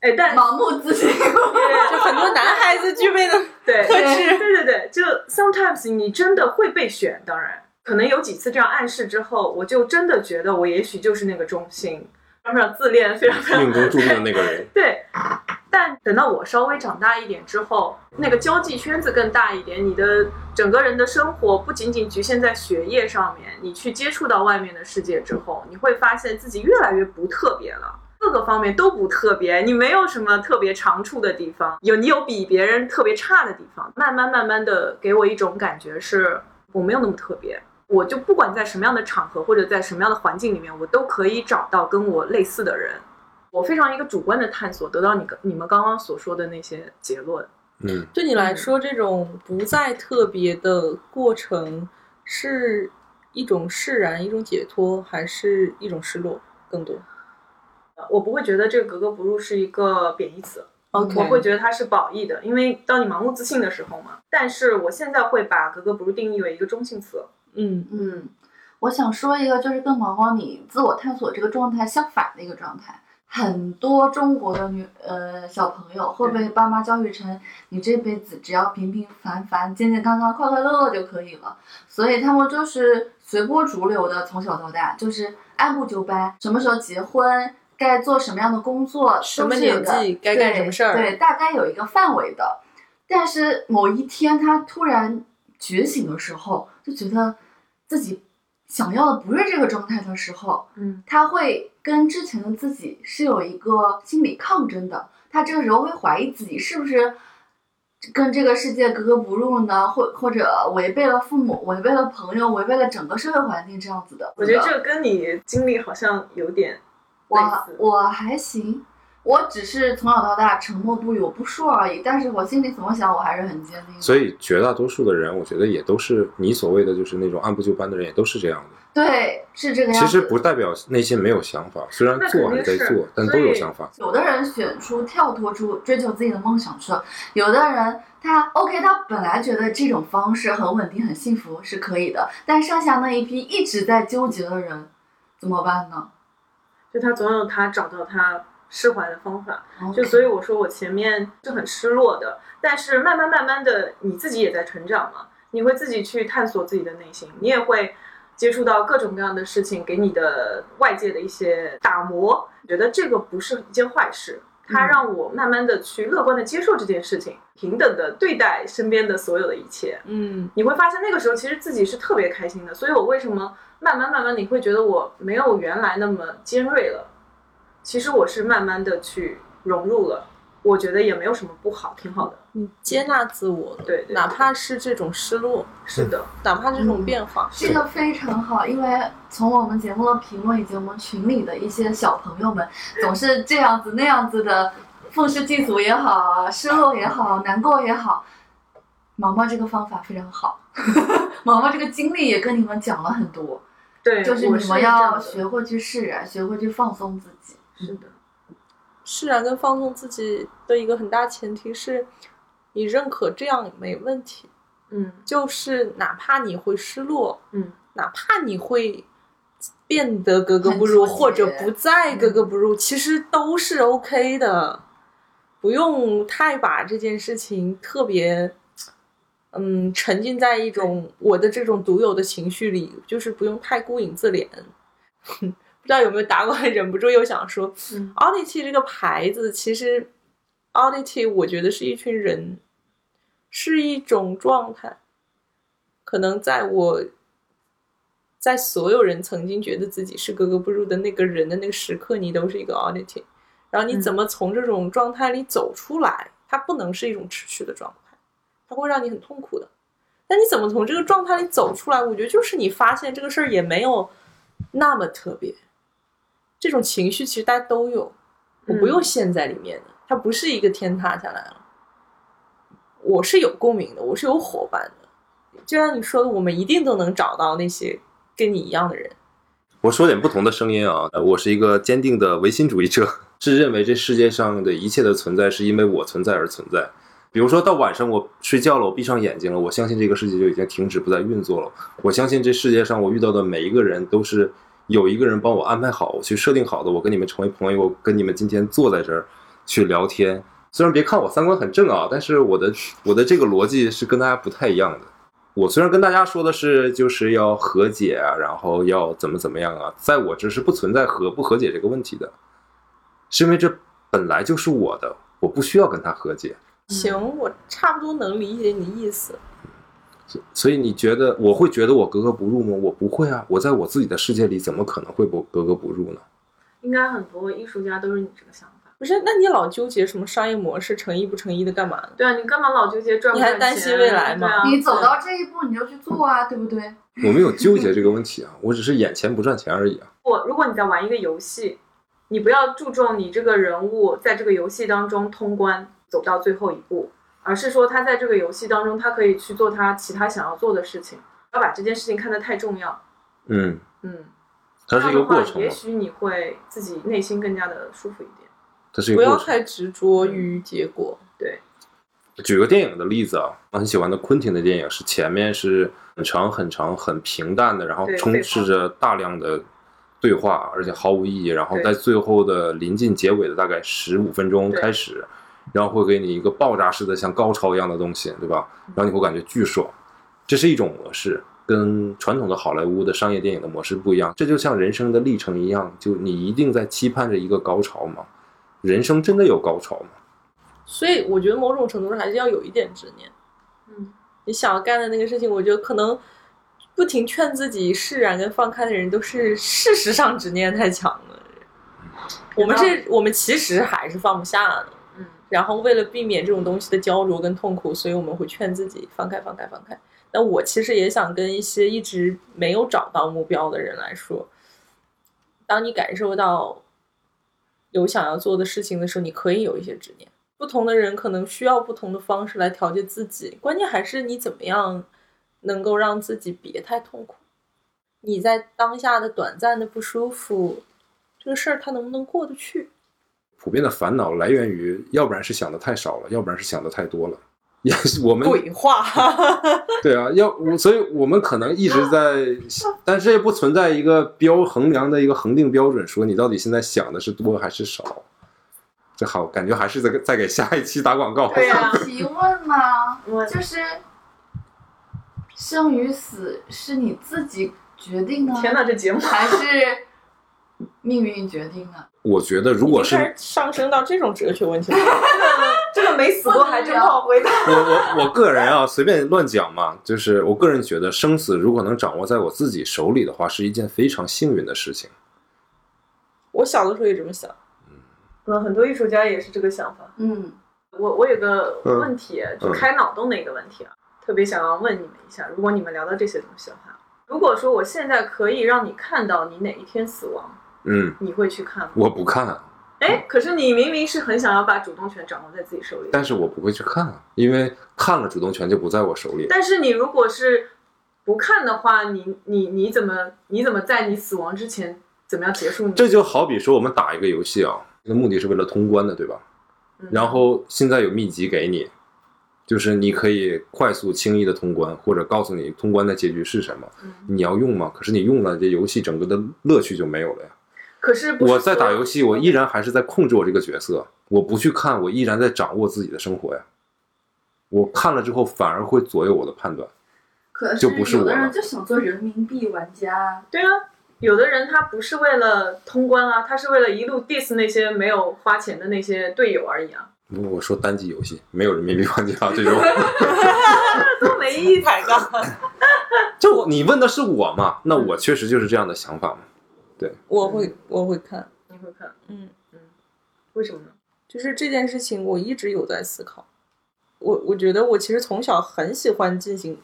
哎，但盲目自信。就很多男孩子具备的 对特质对对对，就 sometimes 你真的会被选，当然可能有几次这样暗示之后，我就真的觉得我也许就是那个中心，非常非常自恋，非常非常命中注定的那个人，对。但等到我稍微长大一点之后，那个交际圈子更大一点，你的整个人的生活不仅仅局限在学业上面，你去接触到外面的世界之后，你会发现自己越来越不特别了。各个方面都不特别，你没有什么特别长处的地方，有你有比别人特别差的地方。慢慢慢慢的给我一种感觉是，我没有那么特别。我就不管在什么样的场合或者在什么样的环境里面，我都可以找到跟我类似的人。我非常一个主观的探索，得到你你们刚刚所说的那些结论。嗯，对你来说，这种不再特别的过程是一种释然、一种解脱，还是一种失落更多呃我不会觉得这个格格不入是一个贬义词。？OK，我会觉得它是褒义的，因为当你盲目自信的时候嘛。但是我现在会把格格不入定义为一个中性词。嗯嗯，我想说一个，就是跟毛毛你自我探索这个状态相反的一个状态。很多中国的女呃小朋友会被爸妈教育成，你这辈子只要平平凡凡、健健康康、快快乐乐就可以了，所以他们就是随波逐流的，从小到大就是按部就班，什么时候结婚，该做什么样的工作，什么年纪该干什么事儿对，大概有一个范围的。但是某一天他突然觉醒的时候，就觉得自己想要的不是这个状态的时候，嗯，他会跟之前的自己是有一个心理抗争的。他这个时候会怀疑自己是不是跟这个世界格格不入呢，或或者违背了父母、违背了朋友、违背了整个社会环境这样子的。我觉得这个跟你经历好像有点类我。我还行，我只是从小到大沉默不语，我不说而已。但是我心里怎么想，我还是很坚定。所以绝大多数的人，我觉得也都是你所谓的就是那种按部就班的人，也都是这样的。对，是这个样子。其实不代表内心没有想法，虽然做还是在做，但都有想法。有的人选出跳脱出追求自己的梦想去了，有的人他 OK，他本来觉得这种方式很稳定、很幸福是可以的，但剩下那一批一直在纠结的人怎么办呢？就他总有他找到他释怀的方法。就所以我说我前面是很失落的，但是慢慢慢慢的你自己也在成长嘛，你会自己去探索自己的内心，你也会接触到各种各样的事情，给你的外界的一些打磨，觉得这个不是一件坏事。它嗯让我慢慢的去乐观的接受这件事情，平等的对待身边的所有的一切。嗯你会发现那个时候其实自己是特别开心的，所以我为什么慢慢慢慢你会觉得我没有原来那么尖锐了？其实我是慢慢的去融入了，我觉得也没有什么不好，挺好的。你接纳自我了，对对对。哪怕是这种失落，是的，哪怕这种嗯变化，这个非常好，因为从我们节目的评论以及我们群里的一些小朋友们，总是这样子那样子的，愤世嫉俗也好，失落也好，难过也好，毛毛这个方法非常好，毛毛这个经历也跟你们讲了很多，对，就是你们要学会去释然，学会去放松自己。是的，释然跟放松自己的一个很大前提是，你认可这样没问题，嗯。就是哪怕你会失落，嗯，哪怕你会变得格格不入，或者不再格格不入，其实都是 OK 的，不用太把这件事情特别，嗯，沉浸在一种我的这种独有的情绪里，就是不用太顾影自怜。不知道有没有打过来，忍不住又想说、嗯 a u d i t y 这个牌子其实 Audity 我觉得是一群人，是一种状态。可能在我，在所有人曾经觉得自己是格格不入的那个人的那个时刻，你都是一个 Audity。然后你怎么从这种状态里走出来？它不能是一种持续的状态，它会让你很痛苦的。但你怎么从这个状态里走出来？我觉得就是你发现这个事儿也没有那么特别。这种情绪其实大家都有，我不用陷在里面的，它不是一个天塌下来了。我是有共鸣的，我是有伙伴的。就像你说的，我们一定都能找到那些跟你一样的人。我说点不同的声音啊，呃我是一个坚定的唯心主义者，是认为这世界上的一切的存在是因为我存在而存在。比如说到晚上我睡觉了，我闭上眼睛了，我相信这个世界就已经停止不再运作了。我相信这世界上我遇到的每一个人都是有一个人帮我安排好，我去设定好的。我跟你们成为朋友，我跟你们今天坐在这儿去聊天。虽然别看我三观很正啊，但是我的我的这个逻辑是跟大家不太一样的。我虽然跟大家说的是就是要和解啊，然后要怎么怎么样啊，在我这是不存在和不和解这个问题的，是因为这本来就是我的，我不需要跟他和解。行，我差不多能理解你意思。所以你觉得我会觉得我格格不入吗？我不会啊，我在我自己的世界里怎么可能会不格格不入呢？应该很多艺术家都是你这个想法。不是，那你老纠结什么商业模式成意不成意的干嘛呢？对啊，你干嘛老纠结赚不你还？担心未来吗啊你走到这一步你就去做啊，对不对？我没有纠结这个问题啊，我只是眼前不赚钱而已啊。我如果你在玩一个游戏，你不要注重你这个人物在这个游戏当中通关走到最后一步，而是说他在这个游戏当中，他可以去做他其他想要做的事情，不要把这件事情看得太重要。嗯，嗯，它是一个过程也许你会自己内心更加的舒服一点。它是一个过程。不要太执着于结果。对，举个电影的例子啊，我很喜欢的昆汀的电影是前面是很长很长很平淡的，然后充斥着大量的对话，而且毫无意义，然后在最后的临近结尾的大概十五分钟开始，然后会给你一个爆炸式的像高潮一样的东西，对吧？然后你会感觉巨爽，这是一种模式。跟传统的好莱坞的商业电影的模式不一样，这就像人生的历程一样，就你一定在期盼着一个高潮吗？人生真的有高潮吗？所以我觉得某种程度上还是要有一点执念。嗯，你想要干的那个事情，我觉得可能不停劝自己释然跟放开的人，都是事实上执念太强了。我们是，我们其实还是放不下的。然后为了避免这种东西的焦灼跟痛苦，所以我们会劝自己放开、放开、放开。但我其实也想跟一些一直没有找到目标的人来说，当你感受到有想要做的事情的时候，你可以有一些执念。不同的人可能需要不同的方式来调节自己，关键还是你怎么样能够让自己别太痛苦。你在当下的短暂的不舒服，这个事儿它能不能过得去？普遍的烦恼来源于，要不然是想的太少了，要不然是想的太多了。也是我们鬼话，对啊，要我所以我们可能一直在，但是也不存在一个标衡量的一个恒定标准，说你到底现在想的是多还是少。这好，感觉还是在给在给下一期打广告。对呀想 提问嘛？我就是生与死是你自己决定的，天哪，这节目还是命运决定的？我觉得，如果是上升到这种哲学问题了。这个没死过还真不好回答。我我我个人啊，随便乱讲嘛，就是我个人觉得，生死如果能掌握在我自己手里的话，是一件非常幸运的事情。我小的时候也这么想，嗯，很多艺术家也是这个想法。嗯，我我有个嗯问题，就嗯开脑洞的一个问题啊，特别想要问你们一下，如果你们聊到这些东西的话，如果说我现在可以让你看到你哪一天死亡，嗯，你会去看吗？我不看，哎，可是你明明是很想要把主动权掌握在自己手里，但是我不会去看，啊因为看了主动权就不在我手里。但是你如果是不看的话，你你你怎么你怎么在你死亡之前怎么样结束呢？这就好比说我们打一个游戏啊，这个目的是为了通关的，对吧？嗯然后现在有秘籍给你，就是你可以快速轻易的通关，或者告诉你通关的结局是什么。嗯你要用吗？可是你用了，这游戏整个的乐趣就没有了呀。可是是我在打游戏，我依然然还是在控制我这个角色，我不去看，我依然在掌握自己的生活呀。我看了之后，反而会左右我的判断。可就不是有的人就想做人民币玩家，对啊。有的人他不是为了通关啊，他是为了一路 diss 那些没有花钱的那些队友而已啊，我说单机游戏没有人民币玩家这种，多 没意思。抬杠。就你问的是我嘛？那我确实就是这样的想法嘛。我会我会看，你会看，嗯嗯，为什么呢？就是这件事情，我一直有在思考。我我觉得我其实从小很喜欢进行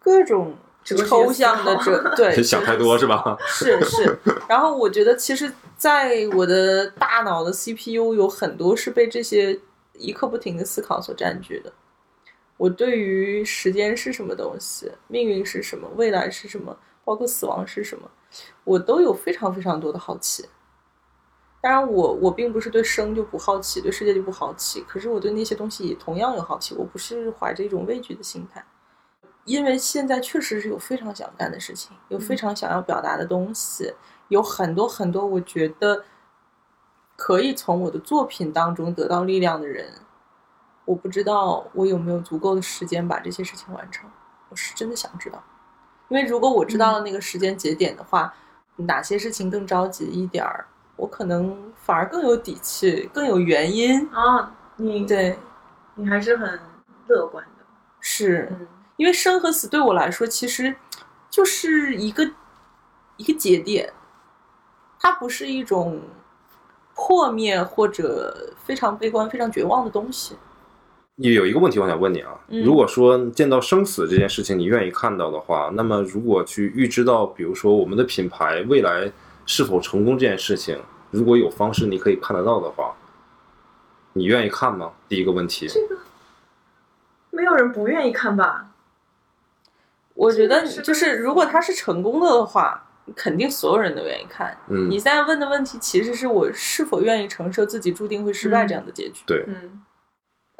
各种抽象的思哲，对，想太多是吧？是是。然后我觉得，其实，在我的大脑的 CPU 有很多是被这些一刻不停的思考所占据的。我对于时间是什么东西，命运是什么，未来是什么，包括死亡是什么，我都有非常非常多的好奇。当然我，我并不是对生就不好奇，对世界就不好奇，可是我对那些东西也同样有好奇。我不是怀着一种畏惧的心态，因为现在确实是有非常想干的事情，有非常想要表达的东西，有很多很多我觉得可以从我的作品当中得到力量的人。我不知道我有没有足够的时间把这些事情完成，我是真的想知道。因为如果我知道了那个时间节点的话，哪些事情更着急一点儿，我可能反而更有底气，更有原因。啊，你对，你还是很乐观的，是嗯因为生和死对我来说其实就是一个一个节点，它不是一种破灭或者非常悲观、非常绝望的东西。有一个问题我想问你啊，嗯如果说见到生死这件事情你愿意看到的话，那么如果去预知到，比如说我们的品牌未来是否成功这件事情，如果有方式你可以看得到的话，你愿意看吗？第一个问题，没有人不愿意看吧？我觉得就是，如果它是成功的的话，肯定所有人都愿意看。嗯你，现在问的问题其实是我是否愿意承受自己注定会失败这样的结局。对，嗯，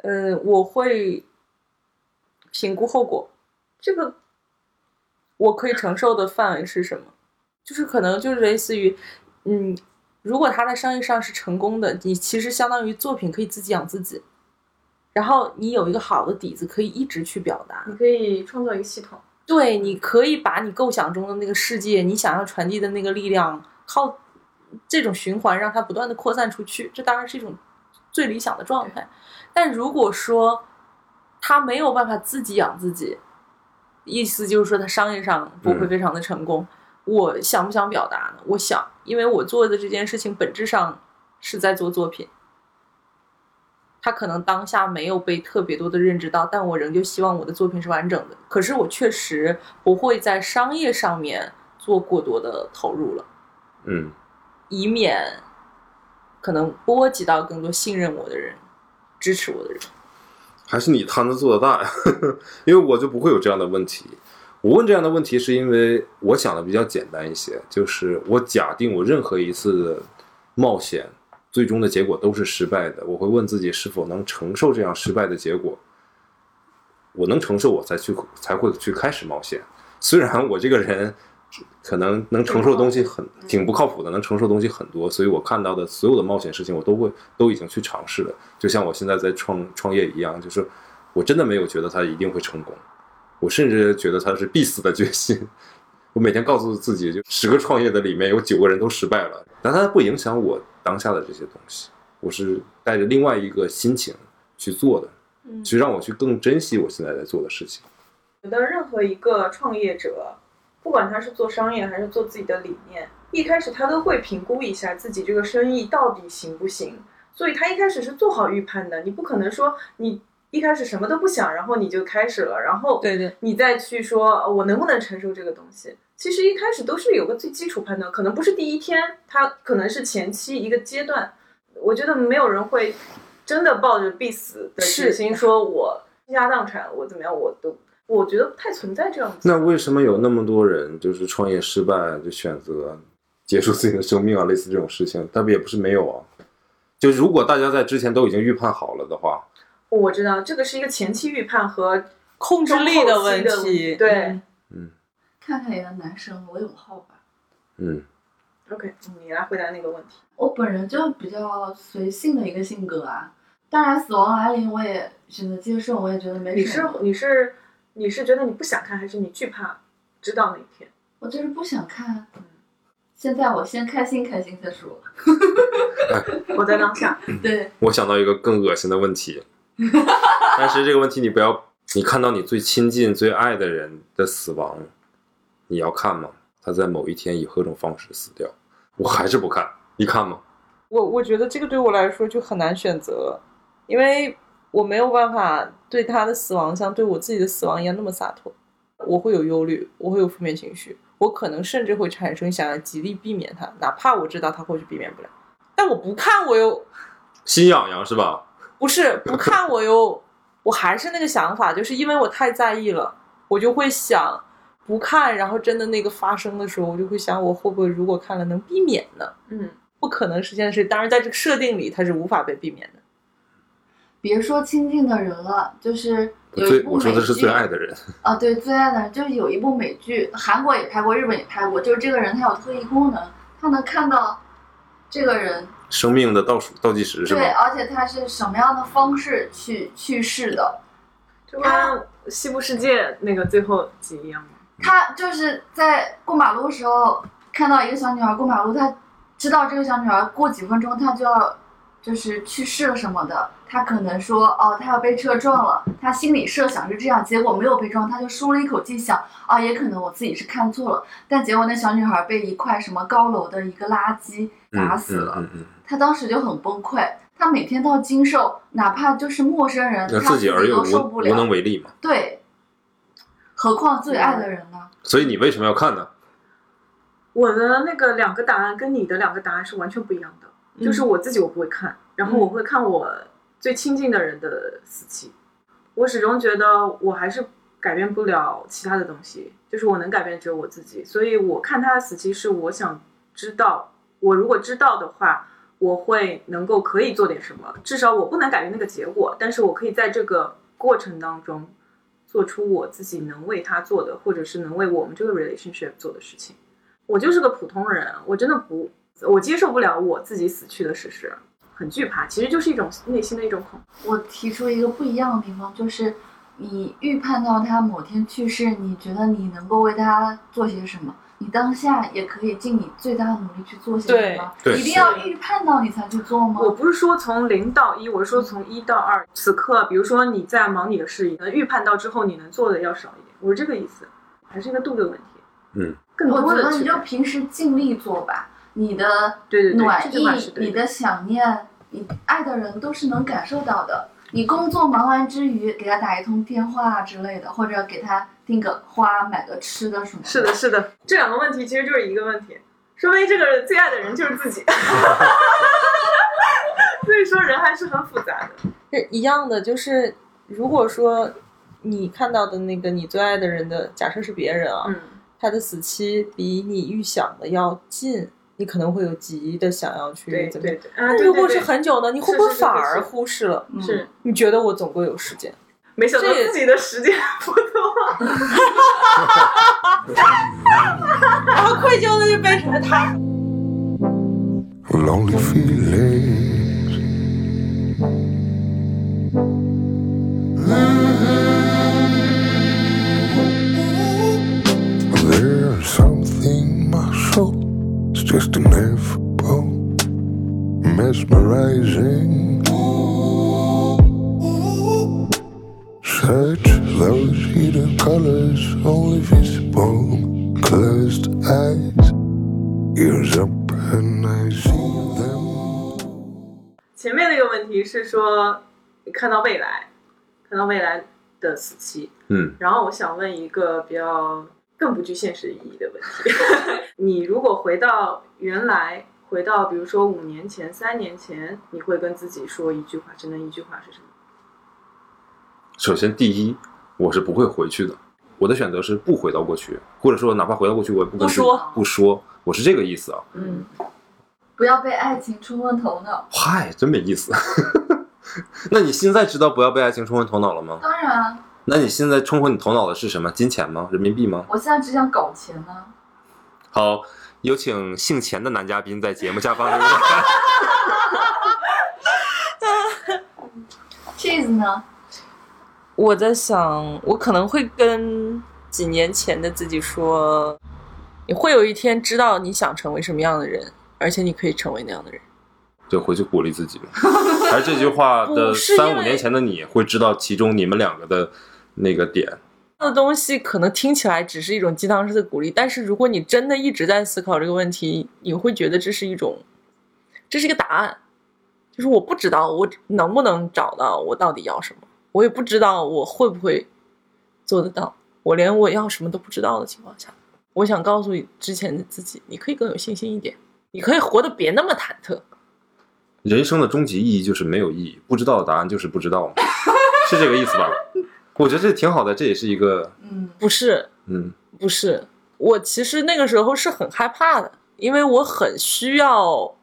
呃，我会评估后果，这个我可以承受的范围是什么？就是可能就是类似于，嗯，如果他在商业上是成功的，你其实相当于作品可以自己养自己，然后你有一个好的底子，可以一直去表达。你可以创造一个系统。对，你可以把你构想中的那个世界，你想要传递的那个力量，靠这种循环让它不断的扩散出去，这当然是一种最理想的状态。但如果说他没有办法自己养自己，意思就是说他商业上不会嗯非常的成功。我想不想表达呢？我想，因为我做的这件事情本质上是在做作品。他可能当下没有被特别多的认知到，但我仍旧希望我的作品是完整的。可是我确实不会在商业上面做过多的投入了，嗯，以免可能波及到更多信任我的人、支持我的人。还是你摊子做的大呀，因为我就不会有这样的问题。我问这样的问题是因为我想的比较简单一些，就是我假定我任何一次的冒险最终的结果都是失败的，我会问自己是否能承受这样失败的结果。我能承受，我才去才会去开始冒险。虽然我这个人可能能承受的东西很挺不靠谱的，能承受的东西很多，所以我看到的所有的冒险事情，我都会都已经去尝试了。就像我现在在创创业一样，就是我真的没有觉得它一定会成功，我甚至觉得它是必死的决心。我每天告诉自己，就十个创业的里面有九个人都失败了，但它不影响我当下的这些东西。我是带着另外一个心情去做的，嗯去让我去更珍惜我现在在做的事情。觉得任何一个创业者，不管他是做商业还是做自己的理念，一开始他都会评估一下自己这个生意到底行不行。所以他一开始是做好预判的，你不可能说你一开始什么都不想，然后你就开始了，然后对对，你再去说呃我能不能承受这个东西。其实一开始都是有个最基础判断，可能不是第一天，他可能是前期一个阶段。我觉得没有人会真的抱着必死的决心说，我倾家荡产，我怎么样，我都我觉得不太存在这样子。那为什么有那么多人就是创业失败就选择结束自己的生命啊？类似这种事情，但不也不是没有啊。就如果大家在之前都已经预判好了的话，我知道这个是一个前期预判和控制力的问题题，对嗯看看一个男生罗永浩吧。嗯，OK，你来回答那个问题。我本人就比较随性的一个性格啊，当然死亡来临我也选择接受，我也觉得没你是什么。你是你是觉得你不想看，还是你惧怕知道那一天？我就是不想看。现在我先开心开心再说。我在当下。对，我想到一个更恶心的问题，但是这个问题你不要，你看到你最亲近、最爱的人的死亡，你要看吗？他在某一天以何种方式死掉？我还是不看，你看吗？我我觉得这个对我来说就很难选择，因为我没有办法对他的死亡像对我自己的死亡一样那么洒脱。我会有忧虑，我会有负面情绪，我可能甚至会产生想要极力避免他，哪怕我知道他或许避免不了，但我不看我又心痒痒是吧？不是不看我又 我还是那个想法，就是因为我太在意了，我就会想不看，然后真的那个发生的时候，我就会想我会不会如果看了能避免呢？嗯，不可能实现的事，当然在这个设定里它是无法被避免的。别说亲近的人了，就是有一最部美我说的是最爱的人，啊，对，最爱的人就是有一部美剧，韩国也拍过，日本也拍过，就是这个人他有特异功能，他能看到这个人生命的倒数倒计时是对，而且他是什么样的方式去去世的。就跟《西部世界》那个最后几一样吗？他就是在过马路的时候看到一个小女孩过马路，他知道这个小女孩过几分钟她就要就是去世了什么的，他可能说哦，他要被车撞了，他心里设想是这样，结果没有被撞，他就舒了一口气，想啊，也可能我自己是看错了，但结果那小女孩被一块什么高楼的一个垃圾打死了，嗯嗯嗯他当时就很崩溃。他每天都要经受，哪怕就是陌生人，那他自己而又都受不无无能。为力嘛。对，何况最爱的人呢？所以你为什么要看呢？我的那个两个答案跟你的两个答案是完全不一样的，嗯就是我自己我不会看，然后我会看我最亲近的人的死期。我始终觉得我还是改变不了其他的东西，就是我能改变只有我自己，所以我看他的死期是我想知道，我如果知道的话，我会能够可以做点什么，至少我不能改变那个结果，但是我可以在这个过程当中做出我自己能为他做的，或者是能为我们这个 relationship 做的事情。我就是个普通人，我真的不，我接受不了我自己死去的事实，很惧怕，其实就是一种内心的一种恐惧。我提出一个不一样的地方，就是你预判到他某天去世，你觉得你能够为他做些什么？你当下也可以尽你最大的努力去做些什么？一定要预判到你才去做吗？我不是说从零到一，我是说从一到二。此刻，比如说你在忙你的事业，能预判到之后你能做的要少一点，我是这个意思，还是一个度的问题。嗯，更我觉得多的你就平时尽力做吧，你的对对对你的想念、你爱的人都是能感受到的。你工作忙完之余，给他打一通电话之类的，或者给他订个花、买个吃的什么。是的，，是的，这两个问题其实就是一个问题，说明这个最爱的人就是自己。所以说人还是很复杂的。是一样的，就是如果说你看到的那个你最爱的人的，假设是别人啊，嗯，他的死期比你预想的要近，你可能会有急的想要去对怎么样。对对。啊，那如果是很久呢，你会不会反而忽视了？嗯、是你觉得我总归有时间？没想到这也自己的时间不多。然后愧疚的就变成了他。just ineffable, mesmerizing. Such those hidden colors only visible, closed eyes. Ears up and I see them. 前面那个问题是说你看到未来，看到未来的死期，嗯，然后我想问一个比较 更不具现实意义的问题：你如果回到原来，回到比如说五年前、三年前，你会跟自己说一句话，只能一句话是什么？首先第一，我是不会回去的，我的选择是不回到过去，或者说哪怕回到过去，我也不不说不说，我是这个意思啊。嗯，不要被爱情冲昏头脑。嗨，真没意思。那你现在知道不要被爱情冲昏头脑了吗？当然，那你现在冲昏你头脑的是什么？金钱吗？人民币吗？我现在只想搞钱呢。好，有请姓钱的男嘉宾在节目下方留言。Cheese 呢？我在想，我可能会跟几年前的自己说，你会有一天知道你想成为什么样的人，而且你可以成为那样的人。就回去鼓励自己嘛。还是这句话的 三五年前的你会知道其中你们两个的那个点。的东西可能听起来只是一种鸡汤式的鼓励，但是如果你真的一直在思考这个问题，你会觉得这是一种，这是一个答案，就是我不知道我能不能找到我到底要什么，我也不知道我会不会做得到，我连我要什么都不知道的情况下，我想告诉之前的自己，你可以更有信心一点，你可以活得别那么忐忑。人生的终极意义就是没有意义，不知道的答案就是不知道嘛，是这个意思吧？我觉得这挺好的，这也是一个嗯，不是，嗯，不是，我其实那个时候是很害怕的，因为我很需要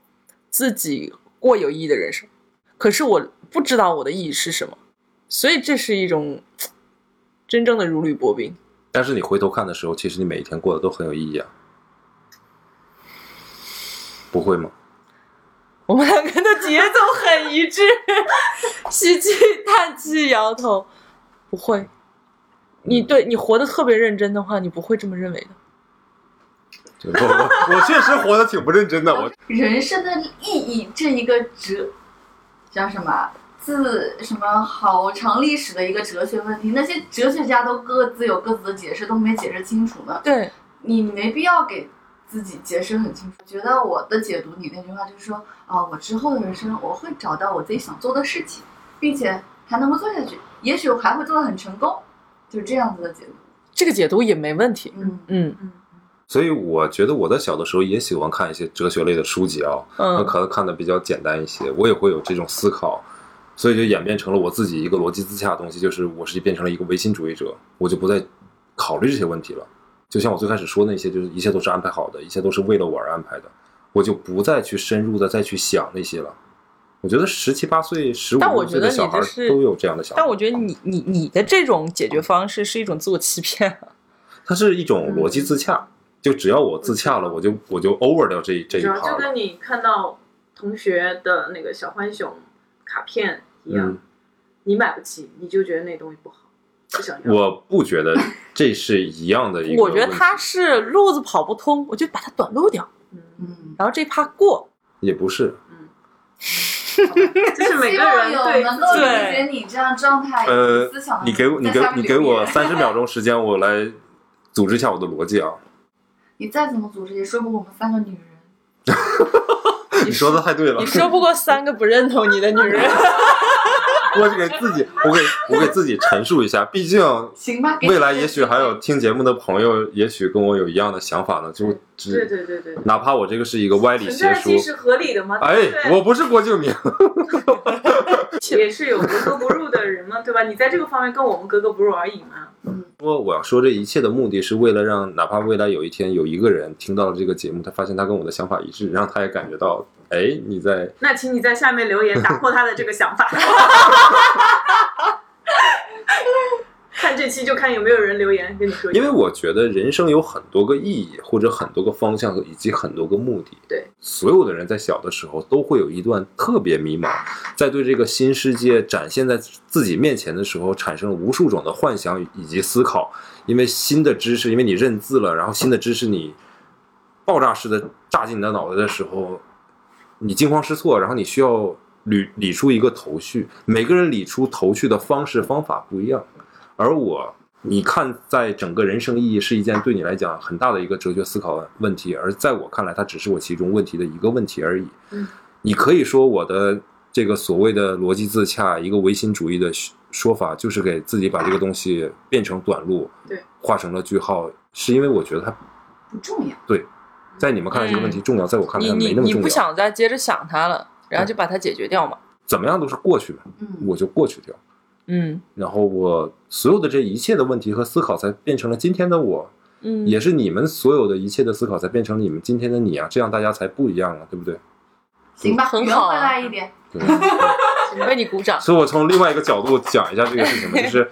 自己过有意义的人生，可是我不知道我的意义是什么，所以这是一种真正的如履薄冰。但是你回头看的时候，其实你每一天过得都很有意义啊，不会吗？我们两个的节奏很一致，吸气、叹气、摇头，不会。你对你活得特别认真的话，你不会这么认为的。我我我确实活得挺不认真的，我 人生的意义这一个哲叫什么自什么好长历史的一个哲学问题，那些哲学家都各自有各自的解释，都没解释清楚呢。对，你没必要给自己解释很清楚。觉得我的解读你那句话就是说，啊、我之后的人生我会找到我自己想做的事情，并且还能够做下去，也许我还会做得很成功，就是这样子的解读。这个解读也没问题。嗯，嗯嗯所以我觉得我在小的时候也喜欢看一些哲学类的书籍啊，那嗯可能看的比较简单一些，我也会有这种思考，所以就演变成了我自己一个逻辑自洽的东西，就是我是变成了一个唯心主义者，我就不再考虑这些问题了。就像我最开始说的那些，就是一切都是安排好的，一切都是为了我而安排的，我就不再去深入的再去想那些了。我觉得十七八岁、十五但我六岁的觉得你小孩这是都有这样的想法，但我觉得你你你的这种解决方式是一种自我欺骗。它是一种逻辑自洽。就只要我自洽了，我就我就 over 掉这这一主要就。跟你看到同学的那个小浣熊卡片一样，嗯你买不起，你就觉得那东西不好，不想要。我不觉得这是一样的一个我觉得问题他是路子跑不通，我就把它短路掉，嗯，嗯，然后这趴过。也不是，就是每希个人望有对能够理解你这样状态、呃思想的你给我你给你给我三十秒钟时间，我来组织一下我的逻辑啊。你再怎么组织也说不过我们三个女人。你说的太对了你，说不过三个不认同你的女人。我是给自己，我给我给自己陈述一下，毕竟行吧，未来也许还有听节目的朋友，也许跟我有一样的想法呢，就对只对对对，哪怕我这个是一个歪理邪说是合理的吗。哎我不是郭敬明，也是有格格不入的人嘛，对吧？你在这个方面跟我们格格不入而已嘛。不过我要说这一切的目的是为了让哪怕未来有一天有一个人听到了这个节目，他发现他跟我的想法一致，让他也感觉到，哎，你在那请你在下面留言打破他的这个想法。看这期就看有没有人留言跟你说。因为我觉得人生有很多个意义，或者很多个方向，以及很多个目的。对，所有的人在小的时候都会有一段特别迷茫，在对这个新世界展现在自己面前的时候，产生了无数种的幻想以及思考。因为新的知识，因为你认字了，然后新的知识你爆炸式的炸进你的脑袋的时候，你惊慌失措，然后你需要理理出一个头绪。每个人理出头绪的方式方法不一样，而我，你看，在整个人生意义是一件对你来讲很大的一个哲学思考问题，而在我看来，它只是我其中问题的一个问题而已。嗯，你可以说我的这个所谓的逻辑自洽，一个唯心主义的说法，就是给自己把这个东西变成短路，对，画成了句号，是因为我觉得它不重要。对在你们看来这个问题重要，在我看来它没那么重要。你你不想再接着想它了，然后就把它解决掉嘛。怎么样都是过去的，嗯，我就过去掉。嗯然后我所有的这一切的问题和思考，才变成了今天的我，嗯，也是你们所有的一切的思考，才变成了你们今天的你啊！这样大家才不一样了，对不对？行吧，很好啊来一点。对。为你鼓掌。所以我从另外一个角度讲一下这个事情吧，就是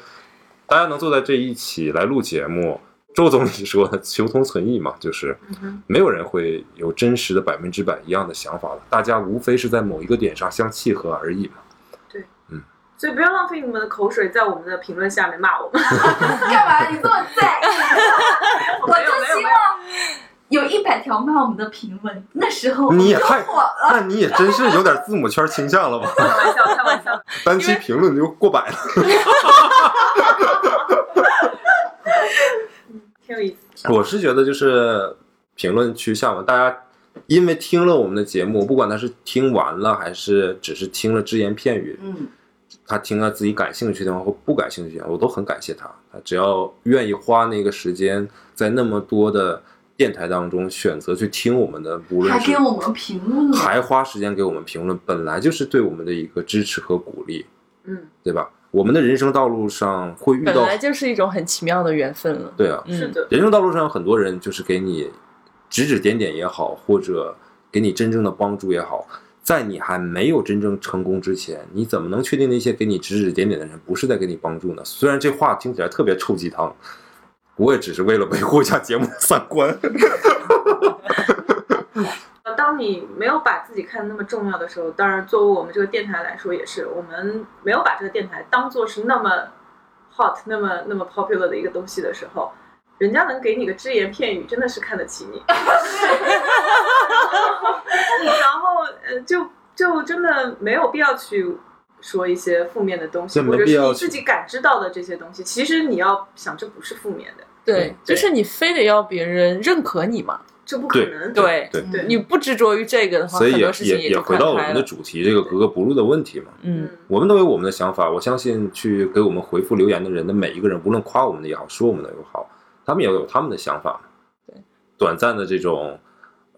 大家能坐在这一起来录节目，周总理说的求同存异嘛，就是没有人会有真实的百分之百一样的想法了，大家无非是在某一个点上相契合而已嘛。所以不要浪费你们的口水在我们的评论下面骂我们。干嘛？你这么在意？我就希望有一百条骂我们的评论，那时候你也太火了。那你也真是有点字母圈倾向了吧？开玩笑，开玩笑。单期评论就过百了。挺有意思。我是觉得就是评论区下面大家。因为听了我们的节目，不管他是听完了还是只是听了只言片语，嗯，他听了自己感兴趣的或不感兴趣的，我都很感谢他。他只要愿意花那个时间，在那么多的电台当中选择去听我们的，无论是还给我们评论。还花时间给我们评论，本来就是对我们的一个支持和鼓励，嗯，对吧？我们的人生道路上会遇到本，来就是一种很奇妙的缘分了。对啊，嗯是的。人生道路上有很多人就是给你指指点点也好，或者给你真正的帮助也好，在你还没有真正成功之前，你怎么能确定那些给你指指点点的人不是在给你帮助呢？虽然这话听起来特别臭鸡汤，我也只是为了维护一下节目的三观。当你没有把自己看得那么重要的时候，当然作为我们这个电台来说，也是我们没有把这个电台当做是那么 hot、那么那么 popular 的一个东西的时候，人家能给你个只言片语，真的是看得起你。然后呃，就就真的没有必要去说一些负面的东西，或者必要去是你自己感知到的这些东西，其实你要想这不是负面的，对，就是你非得要别人认可你嘛。这不可能。对对，对你不执着于这个的话，所以也很多事情也也就回到我们的。主题，这个格格不入的问题嘛。嗯，我们都有我们的想法，我相信去给我们回复留言的人的每一个人，无论夸我们的也好，说我们的也好，他们也有他们的想法。对，短暂的这种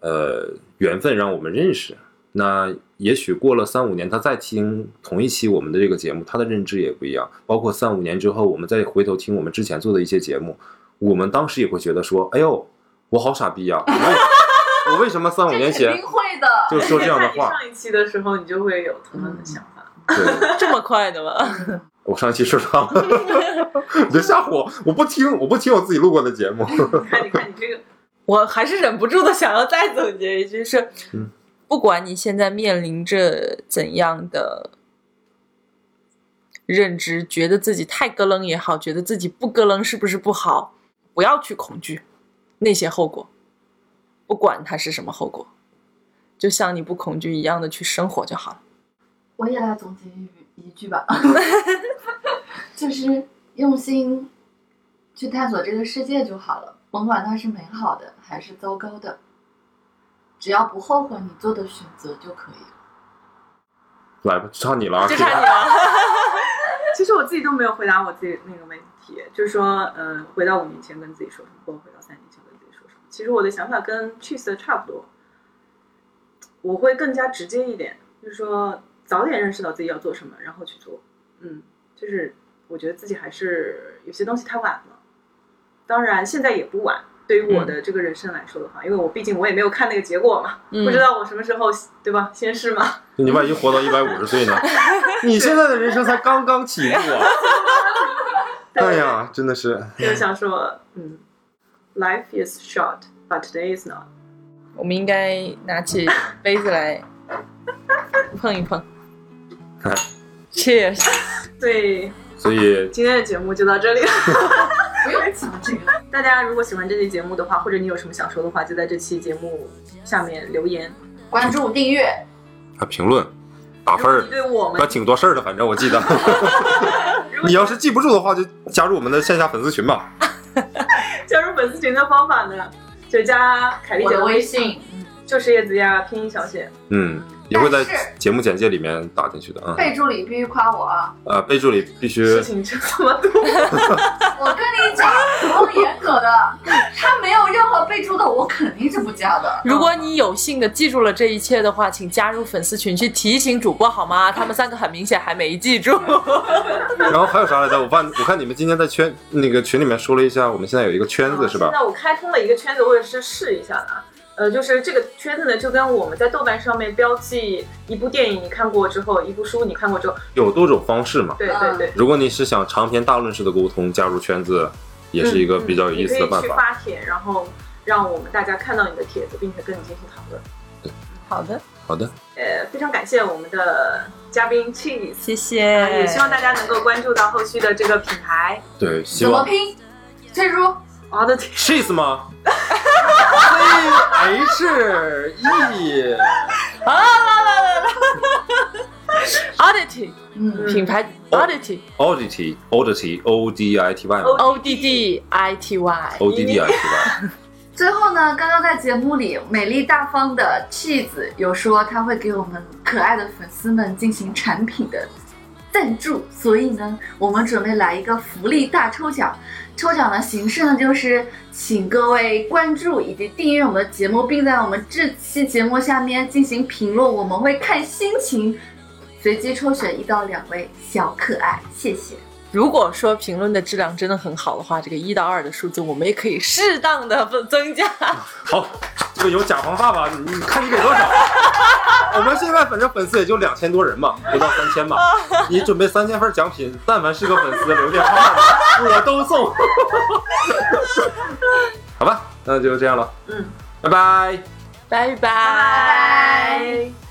呃缘分让我们认识。那也许过了三五年，他再听同一期我们的这个节目，他的认知也不一样。包括三五年之后，我们再回头听我们之前做的一些节目，我们当时也会觉得说：“哎呦，我好傻逼呀、我 为我为什么三五年前肯定会的。就说这样的话？” 上一期的时候，你就会有同样的想法。对，这么快的吗？我上一期说啥了？你就吓唬我！我不听，我不听我自己录过的节目。你看，你看你这个，我还是忍不住的想要再总结一句是，嗯不管你现在面临着怎样的认知，觉得自己太咯楞也好，觉得自己不咯楞是不是不好，不要去恐惧那些后果，不管它是什么后果，就像你不恐惧一样的去生活就好了。我也来总结一句一句吧，就是用心去探索这个世界就好了，甭管它是美好的还是糟糕的，只要不后悔你做的选择就可以了。来吧，就差你了啊！就差你了。其实我自己都没有回答我自己那个问题，就是说，呃，回到五年前跟自己说什么，或者回到三年前跟自己说什么。其实我的想法跟 Cheese 的差不多，我会更加直接一点，就是说早点认识到自己要做什么，然后去做。嗯，就是我觉得自己还是有些东西太晚了，当然现在也不晚。对于我的这个人生来说的话，因为我毕竟我也没有看那个结果嘛，嗯不知道我什么时候对吧？先试嘛。你万一活到一百五十岁呢？你现在的人生才刚刚起步啊！哎呀，真的是，就想说，嗯，life is short, but today is not。我们应该拿起杯子来碰一碰。Cheers！所以所以今天的节目就到这里了。不用讲这个，大家如果喜欢这期节目的话，或者你有什么想说的话，就在这期节目下面留言。关注订阅，还评论打分儿挺多事儿的，反正我记得。你要是记不住的话，就加入我们的线下粉丝群吧。加入粉丝群的方法呢，就加凯丽姐微，微信，就是叶子呀，拼音小写。嗯，也会在节目简介里面打进去的啊。备注里必须夸我啊！呃，备注里必须事情真这么多，我跟你讲，我严格的，他没有任何备注的，我肯定是不加的。如果你有幸的记住了这一切的话，请加入粉丝群去提醒主播好吗？他们三个很明显还没记住。然后还有啥来着？我看我看你们今天在圈那个群里面说了一下，我们现在有一个圈子是吧现？在我开通了一个圈子，我也是试一下的啊。呃，就是这个圈子呢，就跟我们在豆瓣上面标记一部电影你看过之后，一部书你看过之后，有多种方式嘛。对对对，如果你是想长篇大论式的沟通，加入圈子也是一个比较有意思的办嗯你可以去。发帖，然后让我们大家看到你的帖子，并且跟你进行讨论。好的，好的，呃，非常感谢我们的嘉宾 Cheese，谢呃也。希望大家能够关注到后续的这个品牌对，希望怎么拼？，Oddity。cheese 吗？C H E 好了好了好了。Oddity 嗯，品牌 Oddity oddity oddity O D I T Y 吗 O D D I T Y。O D D I T Y 最后呢，刚刚在节目里，美丽大方的 Cheese 有说他会给我们可爱的粉丝们进行产品的赞助，所以呢，我们准备来一个福利大抽奖。抽奖的形式呢，就是请各位关注以及订阅我们的节目，并在我们这期节目下面进行评论，我们会看心情随机抽选一到两位小可爱，谢谢。如果说评论的质量真的很好的话，这个一到二的数字我们也可以适当的增加。好，这个有甲方爸爸，你看你给多少？我们现在反正粉丝也就两千多人嘛，不到三千吧。你准备三千份奖品，但凡是个粉丝留电话号码，我都送。好吧，那就这样了。嗯，拜拜。拜拜拜拜。